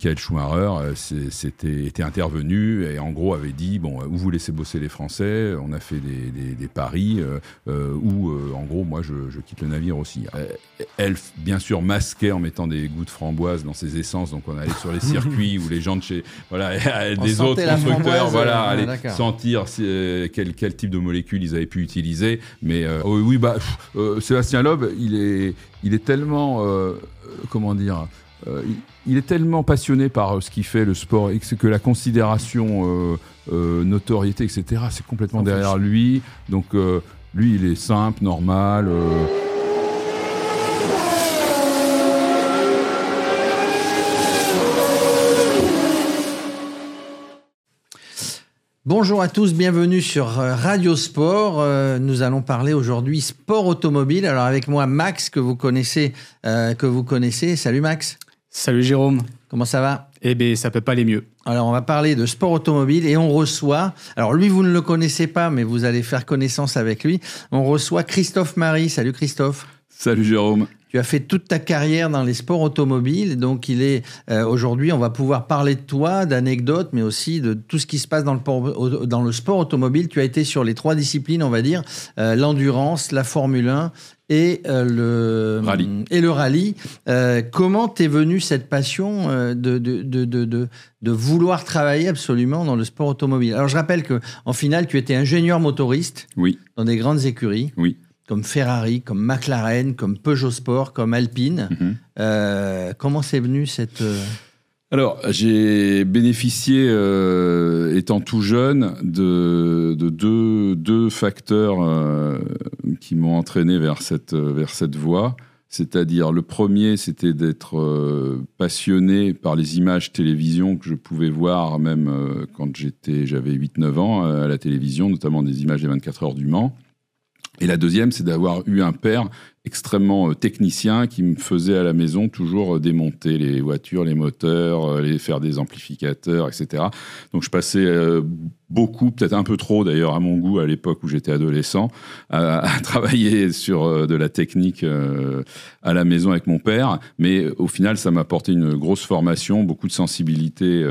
Michael Schumacher c'était était intervenu et en gros avait dit bon où vous laissez bosser les Français on a fait des, des, paris où en gros moi je, je, quitte le navire aussi. Elle bien sûr masquait en mettant des goûts de framboise dans ses essences donc on allait sur les circuits où les gens de chez voilà des autres constructeurs voilà allaient sentir quel, quel type de molécules ils avaient pu utiliser. Mais oh oui bah Sébastien Loeb il est il est tellement, euh, comment dire, euh, il, est tellement passionné par euh, ce qu'il fait, le sport, et que, la considération, notoriété, etc., c'est complètement derrière lui. Donc, lui, il est simple, normal. Bonjour à tous, bienvenue sur euh, Radio Sport. Euh, nous allons parler aujourd'hui sport automobile. Alors avec moi Max que vous connaissez, euh, que vous connaissez. Salut Max. Salut Jérôme. Comment ça va? Eh bien, ça peut pas aller mieux. Alors, on va parler de sport automobile et on reçoit. Alors, lui, vous ne le connaissez pas, mais vous allez faire connaissance avec lui. On reçoit Christophe Marie. Salut Christophe. Salut Jérôme. Tu as fait toute ta carrière dans les sports automobiles, donc il est euh, aujourd'hui, on va pouvoir parler de toi, d'anecdotes, mais aussi de tout ce qui se passe dans le, dans le sport automobile. Tu as été sur les trois disciplines, on va dire, euh, l'endurance, la Formule 1 et euh, le rallye. Et le rallye. comment t'es venu cette passion de, de, de, de, de vouloir travailler absolument dans le sport automobile? Alors je rappelle que en finale, tu étais ingénieur motoriste oui. dans des grandes écuries. Oui comme Ferrari, comme McLaren, comme Peugeot Sport, comme Alpine. Mhm. Euh, comment c'est venu cette... Euh, Alors, j'ai bénéficié, euh, étant tout jeune, de, deux, deux, facteurs qui m'ont entraîné vers cette, vers cette voie. C'est-à-dire, le premier, c'était d'être passionné par les images télévision que je pouvais voir même quand j'étais, j'avais 8-9 ans à la télévision, notamment des images des 24 heures du Mans. Et la deuxième, c'est d'avoir eu un père extrêmement euh, technicien qui me faisait à la maison toujours euh, démonter les voitures, les moteurs, euh, les faire des amplificateurs, etc. Donc je passais beaucoup, peut-être un peu trop d'ailleurs à mon goût à l'époque où j'étais adolescent, à, travailler sur de la technique à la maison avec mon père. Mais au final, ça m'a apporté une grosse formation, beaucoup de sensibilité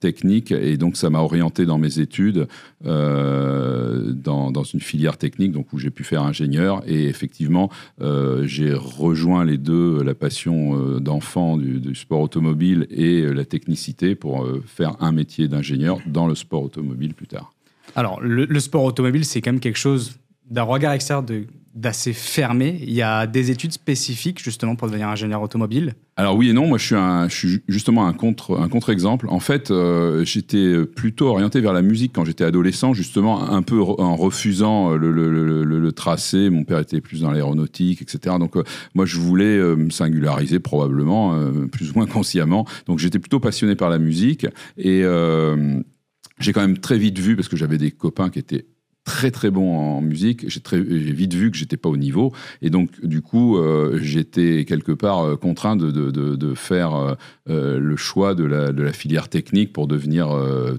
technique, et donc ça m'a orienté dans mes études dans, dans, une filière technique, donc où j'ai pu faire ingénieur. Et effectivement, j'ai rejoint les deux, la passion euh, d'enfant du, sport automobile et euh, la technicité pour faire un métier d'ingénieur dans le sport automobile plus tard. Alors, le sport automobile, c'est quand même quelque chose d'un regard extérieur de d'assez fermé. Il y a des études spécifiques justement pour devenir ingénieur automobile. Alors oui et non, moi je suis, justement un contre un contre-exemple. En fait, euh, j'étais plutôt orienté vers la musique quand j'étais adolescent, justement un peu en refusant le, le, le, tracé. Mon père était plus dans l'aéronautique, etc. Donc euh, moi je voulais euh, me singulariser probablement, plus ou moins consciemment. Donc j'étais plutôt passionné par la musique et j'ai quand même très vite vu parce que j'avais des copains qui étaient très très bon en musique. J'ai très vite vu que j'étais pas au niveau et donc du coup euh, j'étais quelque part euh, contraint de, de, de, faire euh, le choix de la, de la, filière technique pour devenir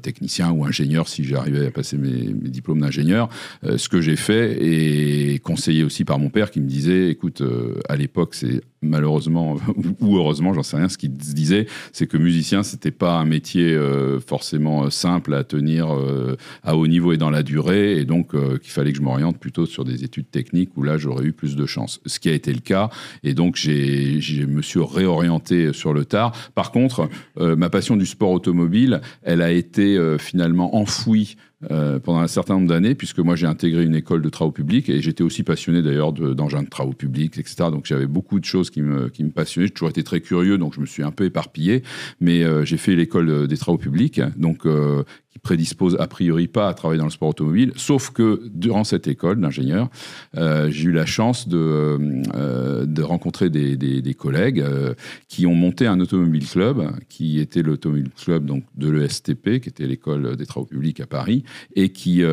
technicien ou ingénieur si j'arrivais à passer mes, mes diplômes d'ingénieur. ce que j'ai fait et conseillé aussi par mon père qui me disait écoute à l'époque c'est malheureusement ou heureusement, j'en sais rien, ce qu'il disait, c'est que musicien, c'était pas un métier euh, forcément euh, simple à tenir euh, à haut niveau et dans la durée, et donc qu'il fallait que je m'oriente plutôt sur des études techniques où là j'aurais eu plus de chance. Ce qui a été le cas, et donc j'ai, je me suis réorienté sur le tard. Par contre, ma passion du sport automobile, elle a été finalement enfouie euh, pendant un certain nombre d'années, puisque moi j'ai intégré une école de travaux publics et j'étais aussi passionné d'ailleurs d'engins de, travaux publics, etc. Donc j'avais beaucoup de choses qui me, qui me passionnaient. J'ai toujours été très curieux, donc je me suis un peu éparpillé, mais euh, j'ai fait l'école des travaux publics, donc euh, prédispose a priori pas à travailler dans le sport automobile, sauf que durant cette école d'ingénieur, euh, j'ai eu la chance de, euh, de rencontrer des, des, collègues euh, qui ont monté un automobile club, qui était l'automobile club donc de l'ESTP, qui était l'école des travaux publics à Paris, et qui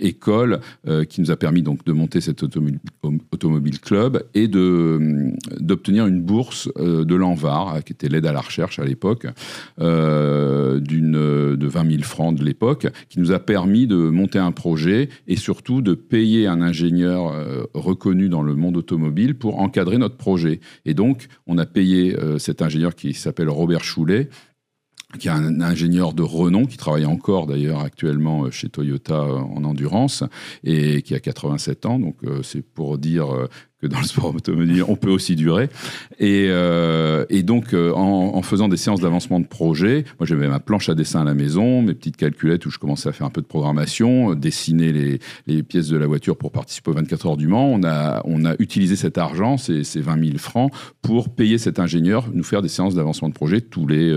école qui nous a permis donc de monter cet automobile, automobile club et d'obtenir une bourse de l'Anvar, qui était l'aide à la recherche à l'époque, d'une de 20 000 francs de l'époque, qui nous a permis de monter un projet et surtout de payer un ingénieur reconnu dans le monde automobile pour encadrer notre projet. Et donc, on a payé cet ingénieur qui s'appelle Robert Choulet, qui est un ingénieur de renom, qui travaille encore d'ailleurs actuellement chez Toyota en endurance, et qui a 87 ans. Donc c'est pour dire que dans le sport automobile, on peut aussi durer. Et, euh, et donc, euh, en, faisant des séances d'avancement de projet, moi j'avais ma planche à dessin à la maison, mes petites calculettes où je commençais à faire un peu de programmation, euh, dessiner les, les pièces de la voiture pour participer aux 24 heures du Mans. On a, on a utilisé cet argent, ces, ces 20 000 francs, pour payer cet ingénieur, nous faire des séances d'avancement de projet tous les,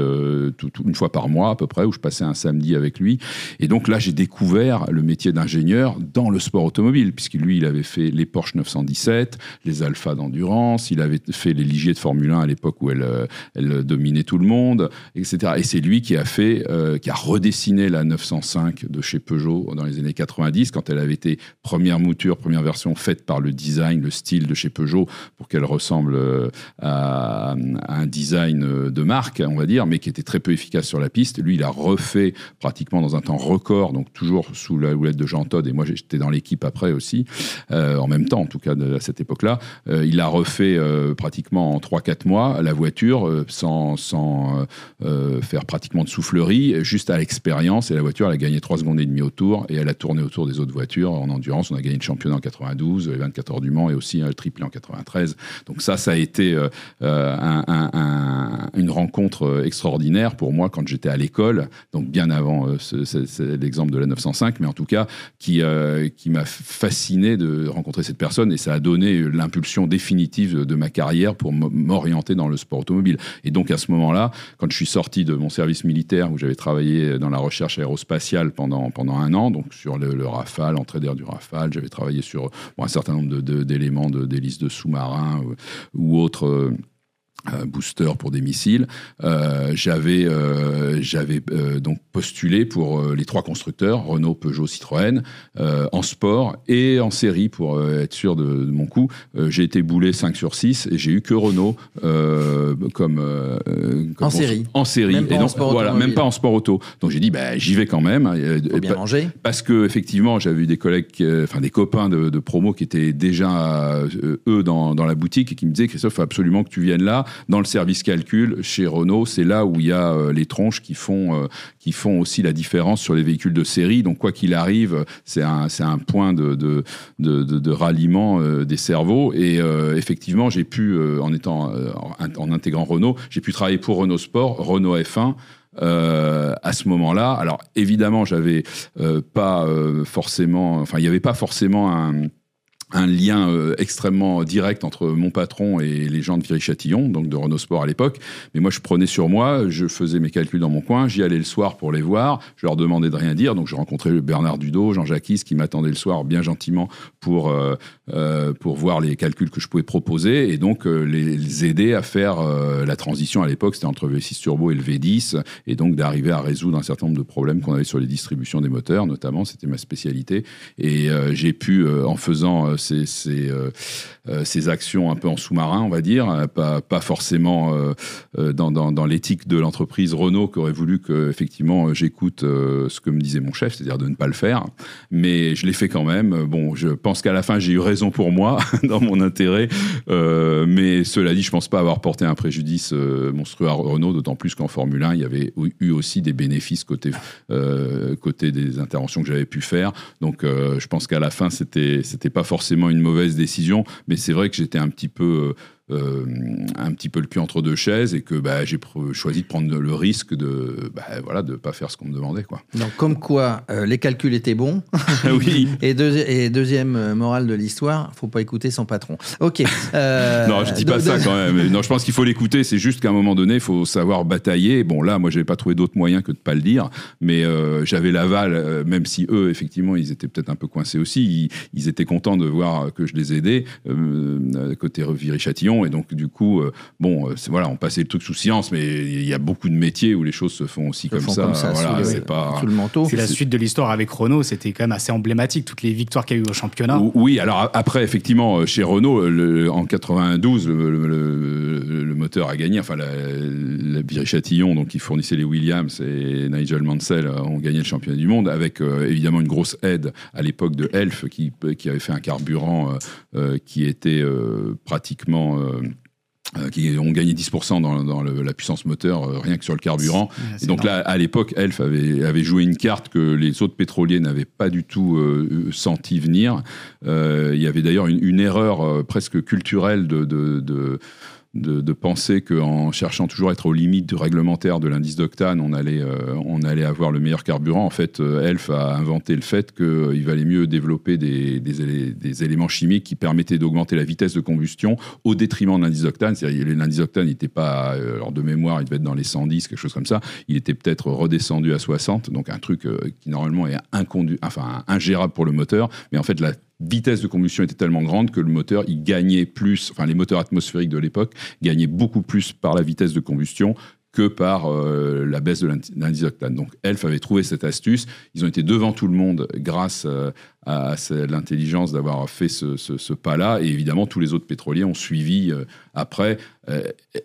tout, une fois par mois à peu près, où je passais un samedi avec lui. Et donc là, j'ai découvert le métier d'ingénieur dans le sport automobile, puisque lui, il avait fait les Porsche 917, les alphas d'endurance, il avait fait les Ligier de Formule 1 à l'époque où elle, euh, elle dominait tout le monde, etc. Et c'est lui qui a fait, euh, qui a redessiné la 905 de chez Peugeot dans les années 90, quand elle avait été première mouture, première version faite par le design, le style de chez Peugeot, pour qu'elle ressemble euh, à, un design de marque, on va dire, mais qui était très peu efficace sur la piste. Lui, il a refait pratiquement dans un temps record, donc toujours sous la houlette de Jean Todt, et moi j'étais dans l'équipe après aussi, en même temps en tout cas à cette époque-là. Euh, il a refait euh, pratiquement en 3-4 mois la voiture euh, sans, faire pratiquement de soufflerie, juste à l'expérience. Et la voiture, elle a gagné 3 secondes et demie au tour et elle a tourné autour des autres voitures en endurance. On a gagné le championnat en 92, les 24 heures du Mans et aussi le triplé en 93. Donc ça, ça a été un, un, un, une rencontre extraordinaire pour moi quand j'étais à l'école, donc bien avant l'exemple de la 905, mais en tout cas qui, qui m'a fasciné de rencontrer cette personne et ça a donné l'impulsion définitive de, ma carrière pour m'orienter dans le sport automobile. Et donc à ce moment-là, quand je suis sorti de mon service militaire où j'avais travaillé dans la recherche aérospatiale pendant, pendant un an, donc sur le, le Rafale, entrée d'air du Rafale, j'avais travaillé sur un certain nombre d'éléments de, d'hélices de, sous-marins ou, ou autres. Booster pour des missiles. Euh, j'avais euh, j'avais euh, donc postulé pour euh, les trois constructeurs Renault, Peugeot, Citroën euh, en sport et en série pour euh, être sûr de, de mon coup. j'ai été boulé 5 sur 6 et j'ai eu que Renault comme, comme en série. En série même et donc voilà, même pas en sport auto. Donc j'ai dit bah j'y vais quand même. Faut bien manger. Parce que effectivement j'avais eu des collègues, enfin des copains de, de, promo qui étaient déjà eux dans, dans la boutique et qui me disaient Christophe, faut absolument que tu viennes là dans le service calcul chez Renault, c'est là où il y a euh, les tronches qui font, euh, qui font aussi la différence sur les véhicules de série. Donc, quoi qu'il arrive, c'est un, un point de, de, de, ralliement euh, des cerveaux. Et effectivement, j'ai pu, en étant en intégrant Renault, j'ai pu travailler pour Renault Sport, Renault F1. Euh, à ce moment-là. Alors évidemment, j'avais pas forcément, enfin il n'y avait pas forcément un, un lien euh, extrêmement direct entre mon patron et les gens de Viry-Châtillon, donc de Renault Sport à l'époque. Mais moi, je prenais sur moi, je faisais mes calculs dans mon coin, j'y allais le soir pour les voir, je leur demandais de rien dire. Donc, j'ai rencontré Bernard Dudot, Jean-Jacques qui m'attendaient le soir bien gentiment pour, euh, euh, pour voir les calculs que je pouvais proposer et donc les, aider à faire la transition à l'époque, c'était entre le V6 Turbo et le V10, et donc d'arriver à résoudre un certain nombre de problèmes qu'on avait sur les distributions des moteurs, notamment, c'était ma spécialité. Et j'ai pu, en faisant ces, ces, euh, euh, actions un peu en sous-marin, on va dire, euh, pas, pas forcément dans, dans, dans l'éthique de l'entreprise Renault qui aurait voulu que effectivement j'écoute ce que me disait mon chef, c'est-à-dire de ne pas le faire, mais je l'ai fait quand même. Bon, je pense qu'à la fin j'ai eu raison pour moi dans mon intérêt, euh, mais cela dit, je pense pas avoir porté un préjudice monstrueux à Renault, d'autant plus qu'en Formule 1 il y avait eu aussi des bénéfices côté euh, côté des interventions que j'avais pu faire. Donc euh, je pense qu'à la fin c'était c'était pas forcément une mauvaise décision, c'est vrai que j'étais un petit peu euh, un petit peu le cul entre deux chaises et que bah, j'ai choisi de prendre le risque de bah, voilà de pas faire ce qu'on me demandait quoi. Donc comme quoi euh, les calculs étaient bons. oui. et, deux, et, deuxième euh, morale de l'histoire, faut pas écouter son patron. Ok. Euh, non, je dis pas ça quand même. Non, je pense qu'il faut l'écouter. C'est juste qu'à un moment donné, il faut savoir batailler. Bon là, moi, j'avais pas trouvé d'autre moyen que de pas le dire, mais j'avais l'aval, même si eux, effectivement, ils étaient peut-être un peu coincés aussi. Ils, ils, étaient contents de voir que je les aidais côté Viry-Châtillon Et donc, du coup, euh, bon, euh, c'est- voilà, on passait le truc sous silence, mais il y a beaucoup de métiers où les choses se font aussi Se comme, font ça. comme ça, Voilà, sous le- c'est pas. sous le manteau. C'est la suite de l'histoire avec Renault, c'était quand même assez emblématique, toutes les victoires qu'il y a eu au championnat. Ou- Oui, alors après, effectivement, euh, chez Renault, le- en 92, le, le- le- le moteur a gagné. Enfin, la, la Viry-Châtillon, donc qui fournissait les Williams et Nigel Mansell, ont gagné le championnat du monde avec euh, évidemment une grosse aide à l'époque de Elf qui, qui avait fait un carburant euh, euh, qui était euh, pratiquement. Euh, euh, qui ont gagné 10% dans, dans le- la puissance moteur euh, rien que sur le carburant. Ouais, Et donc énorme. là, à l'époque, Elf avait, avait joué une carte que les autres pétroliers n'avaient pas du tout euh, senti venir. Euh, il y avait d'ailleurs une, une erreur euh, presque culturelle de, de, de, de, penser qu'en cherchant toujours à être aux limites du réglementaire de l'indice d'octane, on allait, euh, on allait avoir le meilleur carburant. En fait, euh, Elf a inventé le fait qu'il valait mieux développer des, des, élé- des éléments chimiques qui permettaient d'augmenter la vitesse de combustion au détriment de l'indice d'octane. C'est-à-dire l'indice d'octane n'était pas, euh, alors de mémoire, il devait être dans les 110, quelque chose comme ça. Il était peut-être redescendu à 60, donc un truc euh, qui normalement est incondu, enfin ingérable pour le moteur. Mais en fait, la vitesse de combustion était tellement grande que le moteur, il gagnait plus, enfin les moteurs atmosphériques de l'époque gagnaient beaucoup plus par la vitesse de combustion que par euh, la baisse de l'indi- l'indice d'octane. Donc Elf avait trouvé cette astuce. Ils ont été devant tout le monde grâce euh, à ce- l'intelligence d'avoir fait ce, ce- ce pas-là. Et évidemment, tous les autres pétroliers ont suivi euh, après. Euh,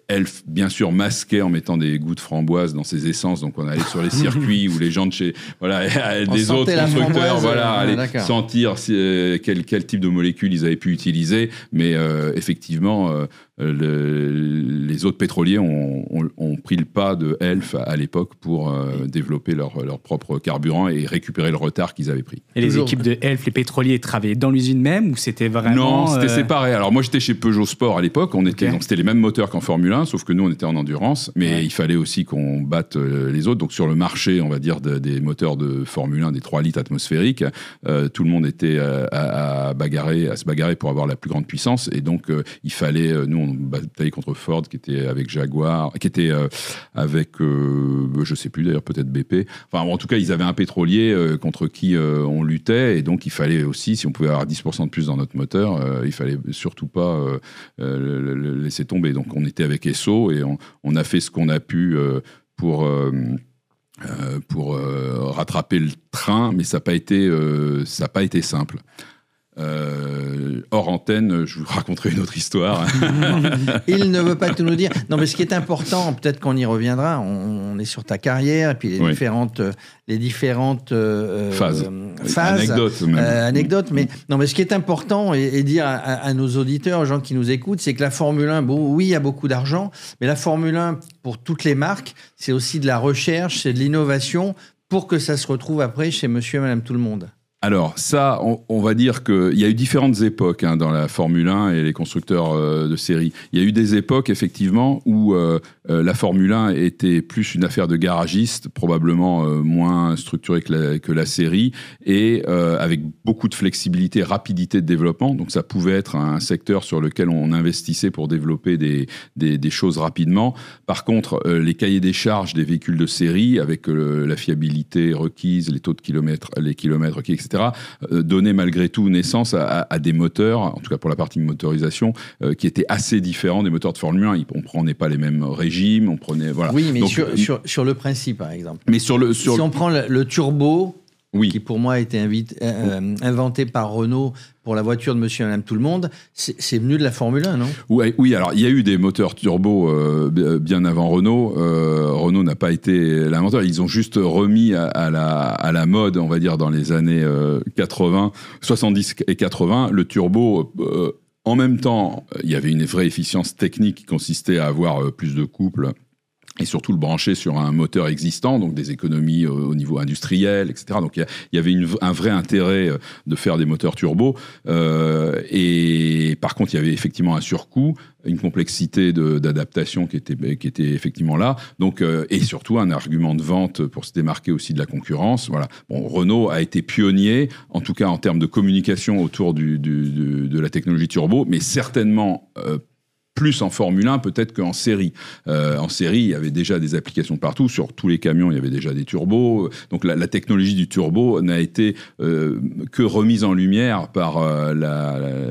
Elf, bien sûr, masquait en mettant des gouttes de framboise dans ses essences. Donc on allait sur les circuits où les gens de chez voilà, des autres constructeurs voilà, euh, allaient sentir si, euh, quel, quel type de molécules ils avaient pu utiliser. Mais euh, effectivement, euh, le- les autres pétroliers ont, ont- ont pris le pas de Elf à, à l'époque pour euh, développer leur, leur propre carburant et récupérer le retard qu'ils avaient pris. Et les Toujours. équipes de Elf, les pétroliers, travaillaient dans l'usine même ou c'était vraiment. non, c'était euh, séparé. Alors moi j'étais chez Peugeot Sport à l'époque, on était Ok. donc c'était les mêmes moteurs qu'en Formule 1, sauf que nous on était en endurance, mais Ouais. il fallait aussi qu'on batte euh, les autres. Donc sur le marché, on va dire de- des moteurs de Formule 1, des 3 litres atmosphériques, euh, tout le monde était à, à bagarrer, à se bagarrer pour avoir la plus grande puissance, et donc euh, il fallait, nous on bataillait contre Ford qui était avec Jaguar, qui était euh, avec, je sais plus d'ailleurs peut-être BP. Enfin en tout cas ils avaient un pétrolier contre qui on luttait, et donc il fallait aussi, si on pouvait avoir 10% de plus dans notre moteur, euh, il fallait surtout pas euh, euh, le, laisser tomber. Donc on était avec Esso et on, a fait ce qu'on a pu euh, pour pour rattraper le train, mais ça n'a pas pas été simple. Euh, hors antenne, je vous raconterai une autre histoire. Il ne veut pas tout nous dire. Non, mais ce qui est important, peut-être qu'on y reviendra. On, on est sur ta carrière et puis les Oui. différentes, les différentes euh, Phases. phases. Anecdote même. Euh, anecdote, mais non, mais ce qui est important et, et dire à, à- à nos auditeurs, aux gens qui nous écoutent, c'est que la Formule 1, bon, oui, il y a beaucoup d'argent, mais la Formule 1 pour toutes les marques, c'est aussi de la recherche, c'est de l'innovation pour que ça se retrouve après chez Monsieur et Madame tout le monde. Alors ça, on, va dire qu'il y a eu différentes époques hein, dans la Formule 1 et les constructeurs euh, de série. Il y a eu des époques effectivement où euh, euh, la Formule 1 était plus une affaire de garagiste, probablement moins structurée que la, série, et avec beaucoup de flexibilité, rapidité de développement. Donc ça pouvait être un secteur sur lequel on investissait pour développer des, choses rapidement. Par contre, les cahiers des charges des véhicules de série, avec la fiabilité requise, les taux de kilomètres, les kilomètres requis, etc., euh, donnaient malgré tout naissance à, des moteurs, en tout cas pour la partie motorisation, euh, qui étaient assez différents des moteurs de Formule 1. Ils- On prenait pas les mêmes régimes, on prenait voilà. Oui, mais Donc, sur, euh, sur, sur le principe, par exemple. mais sur le sur si on prend le, le turbo, qui pour moi a été invité- euh, inventé par Renault pour la voiture de Monsieur et Madame Tout le Monde, c'est venu de la Formule 1, non? Ouais, oui, alors il y a eu des moteurs turbo euh, bi- bien avant Renault. Euh, Renault n'a pas été l'inventeur. Ils ont juste remis à, à la, à la mode, on va dire, dans les années euh, 80, 70 et 80, le turbo. euh, en même temps, il y avait une vraie efficience technique qui consistait à avoir euh, plus de couple et surtout le brancher sur un moteur existant, donc des économies euh, au niveau industriel, etc. Donc il y, avait un vrai intérêt euh, de faire des moteurs turbo. Euh, et par contre, il y avait effectivement un surcoût, une complexité d'adaptation qui était, qui était effectivement là. Donc, euh, et surtout un argument de vente pour se démarquer aussi de la concurrence. Voilà. Bon, Renault a été pionnier, en tout cas en termes de communication autour du, du- du- de la technologie turbo, mais certainement euh, plus en Formule 1 peut-être qu'en série. Euh, en série, il y avait déjà des applications partout. Sur tous les camions, il y avait déjà des turbos. Donc la, technologie du turbo n'a été euh, que remise en lumière par euh,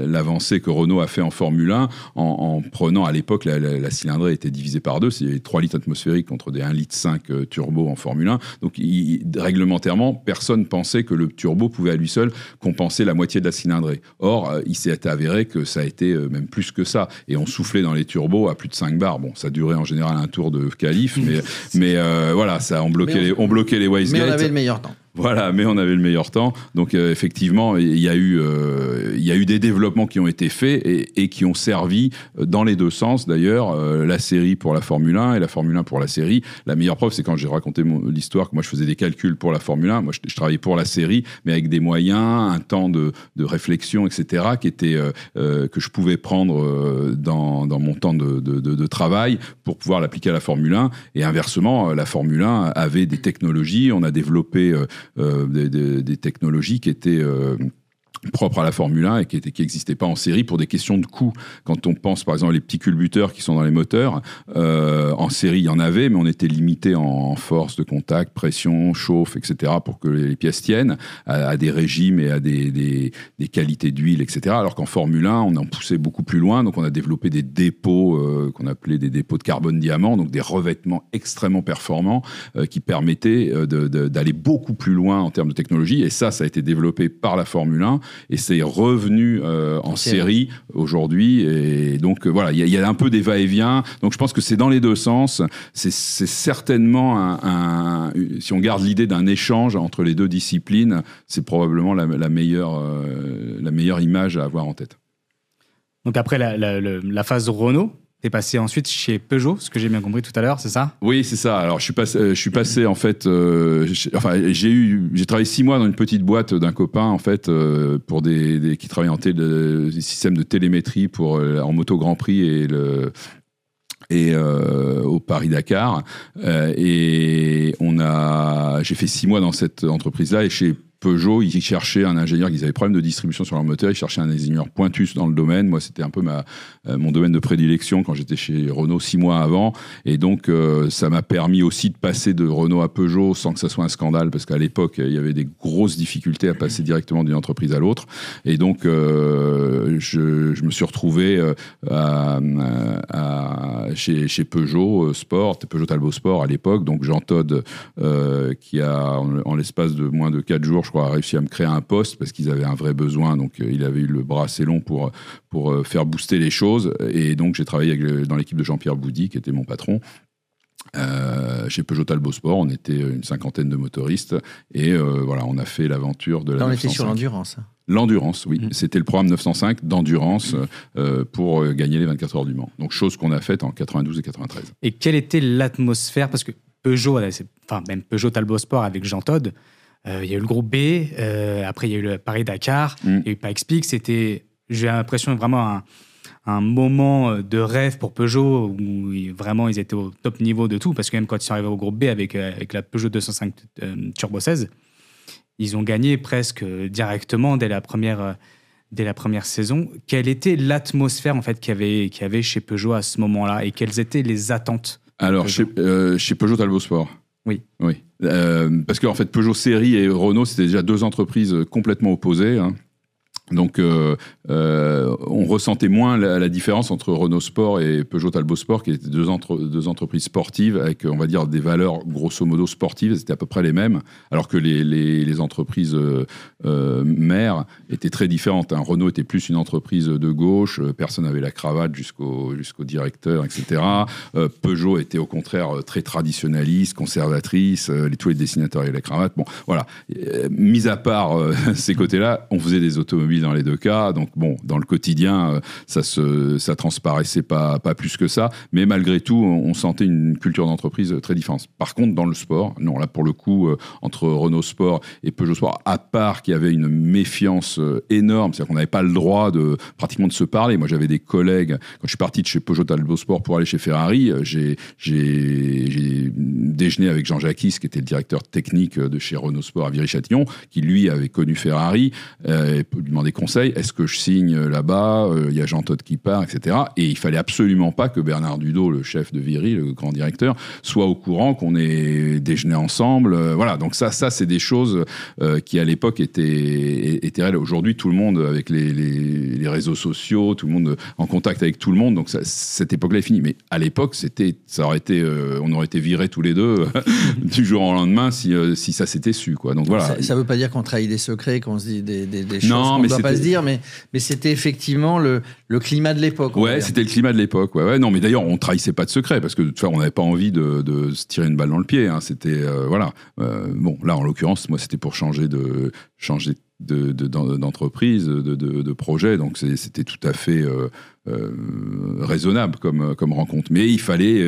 l'avancée que Renault a fait en Formule 1 en, prenant à l'époque la, cylindrée était divisée par deux. C'est 3 litres atmosphériques contre des 1 litre 5 turbo en Formule 1. Donc réglementairement, personne pensait que le turbo pouvait à lui seul compenser la moitié de la cylindrée. Or, il s'est avéré que ça a été même plus que ça. Et on soufflait dans les turbos à plus de 5 bars. Bon, ça durait en général un tour de qualif, mais, mais euh, voilà, ça, on bloquait, les, on bloquait les Mais on avait le meilleur temps. Voilà, mais on avait le meilleur temps. Donc euh, effectivement, il y a eu euh, il y a eu des développements qui ont été faits et, qui ont servi euh, dans les deux sens. D'ailleurs, la série pour la Formule 1 et la Formule 1 pour la série. La meilleure preuve, c'est quand j'ai raconté l'histoire que moi je faisais des calculs pour la Formule 1. Moi, je, travaillais pour la série, mais avec des moyens, un temps de, de réflexion, etc., qui était que je pouvais prendre dans, dans mon temps de, de, de travail pour pouvoir l'appliquer à la Formule 1. Et inversement, la Formule 1 avait des technologies. On a développé euh, des, des, technologies qui étaient euh, propre à la Formule 1 et qui n'existait pas en série pour des questions de coût. Quand on pense par exemple les petits culbuteurs qui sont dans les moteurs, euh, en série il y en avait, mais on était limité en, force de contact, pression, chauffe, etc. pour que les, pièces tiennent à, des régimes et à des, des, des qualités d'huile, etc. Alors qu'en Formule 1 on en poussait beaucoup plus loin, donc on a développé des dépôts euh, qu'on appelait des dépôts de carbone diamant, donc des revêtements extrêmement performants euh, qui permettaient d'aller beaucoup plus loin en termes de technologie. Et ça, ça a été développé par la Formule 1 et c'est revenu euh, en série aujourd'hui. Et donc euh, voilà, il y, a un peu des va-et-vient. Donc je pense que c'est dans les deux sens. C'est certainement un, si on garde l'idée d'un échange entre les deux disciplines, c'est probablement la, meilleure, euh, la meilleure image à avoir en tête. Donc après la, la phase Renault, T'es passé ensuite chez Peugeot, ce que j'ai bien compris tout à l'heure, c'est ça? Oui, c'est ça. Alors, je suis passé, euh, je suis passé en fait. Euh, enfin, j'ai eu, j'ai travaillé six mois dans une petite boîte d'un copain en fait euh, pour des, qui travaillait en télé, des systèmes de télémétrie pour en moto Grand Prix et le et au Paris Dakar. et on a, j'ai fait six mois dans cette entreprise-là et chez Peugeot, ils cherchaient un ingénieur, ils avaient problème de distribution sur leur moteur, ils cherchaient un ingénieur pointus dans le domaine. Moi, c'était un peu ma, euh, mon domaine de prédilection quand j'étais chez Renault six mois avant. Et donc, euh, ça m'a permis aussi de passer de Renault à Peugeot sans que ça soit un scandale, parce qu'à l'époque, il y avait des grosses difficultés à passer directement d'une entreprise à l'autre. Et donc, euh, je, me suis retrouvé chez, chez, Peugeot Sport, Peugeot Talbot Sport à l'époque. Donc, Jean Todd, qui a, en l'espace de moins de quatre jours, je crois, a réussi à me créer un poste parce qu'ils avaient un vrai besoin. Donc, euh, il avait eu le bras assez long pour, pour euh, faire booster les choses. Et donc, j'ai travaillé dans l'équipe de Jean-Pierre Boudy, qui était mon patron. Euh, chez Peugeot Talbot Sport, on était une cinquantaine de motoristes et voilà, on a fait l'aventure de la. on était sur l'endurance. L'endurance, oui. Mm. C'était le programme 905 d'endurance pour gagner les 24 heures du Mans. Donc, chose qu'on a faite en 92 et 93. Et quelle était l'atmosphère? Parce que Peugeot, enfin, même Peugeot Talbot Sport avec Jean Todd, euh, il y a eu le groupe B, euh, après il y a eu le Paris-Dakar, mm. il y a eu Pikes Peak. C'était, j'ai l'impression, vraiment un, un, moment de rêve pour Peugeot où vraiment ils étaient au top niveau de tout. Parce que même quand ils sont arrivés au groupe B avec, euh, avec la Peugeot 205 Turbo 16, ils ont gagné presque directement dès la première, dès la première saison. Quelle était l'atmosphère en fait qu'il y, avait, y avait chez Peugeot à ce moment-là et quelles étaient les attentes Alors, chez, chez Peugeot Talbot Sport? Oui. Oui. Euh, parce qu'en fait, Peugeot Série et Renault, c'était déjà deux entreprises complètement opposées. Hein. Donc, euh, euh, on ressentait moins la, différence entre Renault Sport et Peugeot Talbot Sport, qui étaient deux, entre, deux, entreprises sportives avec, on va dire, des valeurs grosso modo sportives. C'était à peu près les mêmes, alors que les, entreprises euh, mères étaient très différentes. Hein. Renault était plus une entreprise de gauche, personne n'avait la cravate jusqu'au directeur, etc. Peugeot était au contraire très traditionnaliste, conservatrice. les, tous les dessinateurs avaient la cravate. Bon, voilà. mis à part ces côtés-là, on faisait des automobiles dans les deux cas. Donc bon, dans le quotidien, euh, ça se, ça transparaissait pas, pas plus que ça. Mais malgré tout, on sentait une culture d'entreprise très différente. Par contre, dans le sport, non, là pour le coup, euh, entre Renault Sport et Peugeot Sport, à part qu'il y avait une méfiance euh, énorme, c'est-à-dire qu'on n'avait pas le droit de pratiquement de se parler. Moi, j'avais des collègues quand je suis parti de chez Peugeot Talbot Sport pour aller chez Ferrari, j'ai déjeuné avec Jean Jacques qui était le directeur technique de chez Renault Sport à Viry-Châtillon, qui lui avait connu Ferrari, et lui des conseils. Est-ce que je signe là-bas Il y a Jean Todt qui part, etc. Et il fallait absolument pas que Bernard Dudot, le chef de Viry, le grand directeur, soit au courant qu'on ait déjeuné ensemble. voilà, donc ça, ça c'est des choses qui à l'époque étaient, étaient réelles. Aujourd'hui, tout le monde, avec les, les, réseaux sociaux, tout le monde en contact avec tout le monde, donc cette époque-là est finie. Mais à l'époque, c'était, ça aurait été, on aurait été virés tous les deux du jour au lendemain si, si ça s'était su. Quoi. Donc voilà. Ça ne veut pas dire qu'on trahit des secrets, qu'on se dit des, des, choses qu'on ne doit pas se dire, mais, mais c'était effectivement le, le, climat de l'époque. Ouais, c'était le climat de l'époque. Ouais, ouais. Non, mais d'ailleurs, on trahissait pas de secrets parce que de toute façon, on n'avait pas envie de, de, se tirer une balle dans le pied. Hein. C'était euh, voilà. Euh, bon, là, en l'occurrence, moi, c'était pour changer de changer d'entreprise, de, de, de, projet. Donc c'était tout à fait euh, raisonnable comme, comme rencontre. Mais il fallait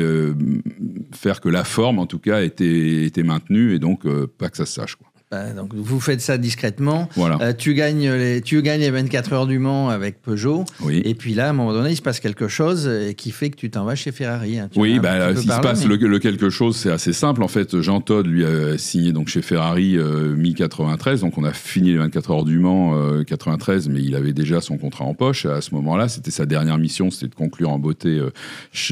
faire que la forme, en tout cas, était, était maintenue et donc pas que ça se sache. Quoi. Bah, donc vous faites ça discrètement. Voilà. Euh, tu gagnes les tu gagnes les 24 heures du Mans avec Peugeot. Oui. Et puis là, à un moment donné, il se passe quelque chose qui fait que tu t'en vas chez Ferrari. Hein. oui, bah, qui se passe, le, quelque chose, c'est assez simple. En fait, Jean Todt lui a signé donc chez Ferrari euh, mi-93. Donc on a fini les 24 heures du Mans euh, 93, mais il avait déjà son contrat en poche. À ce moment-là, c'était sa dernière mission, c'était de conclure en beauté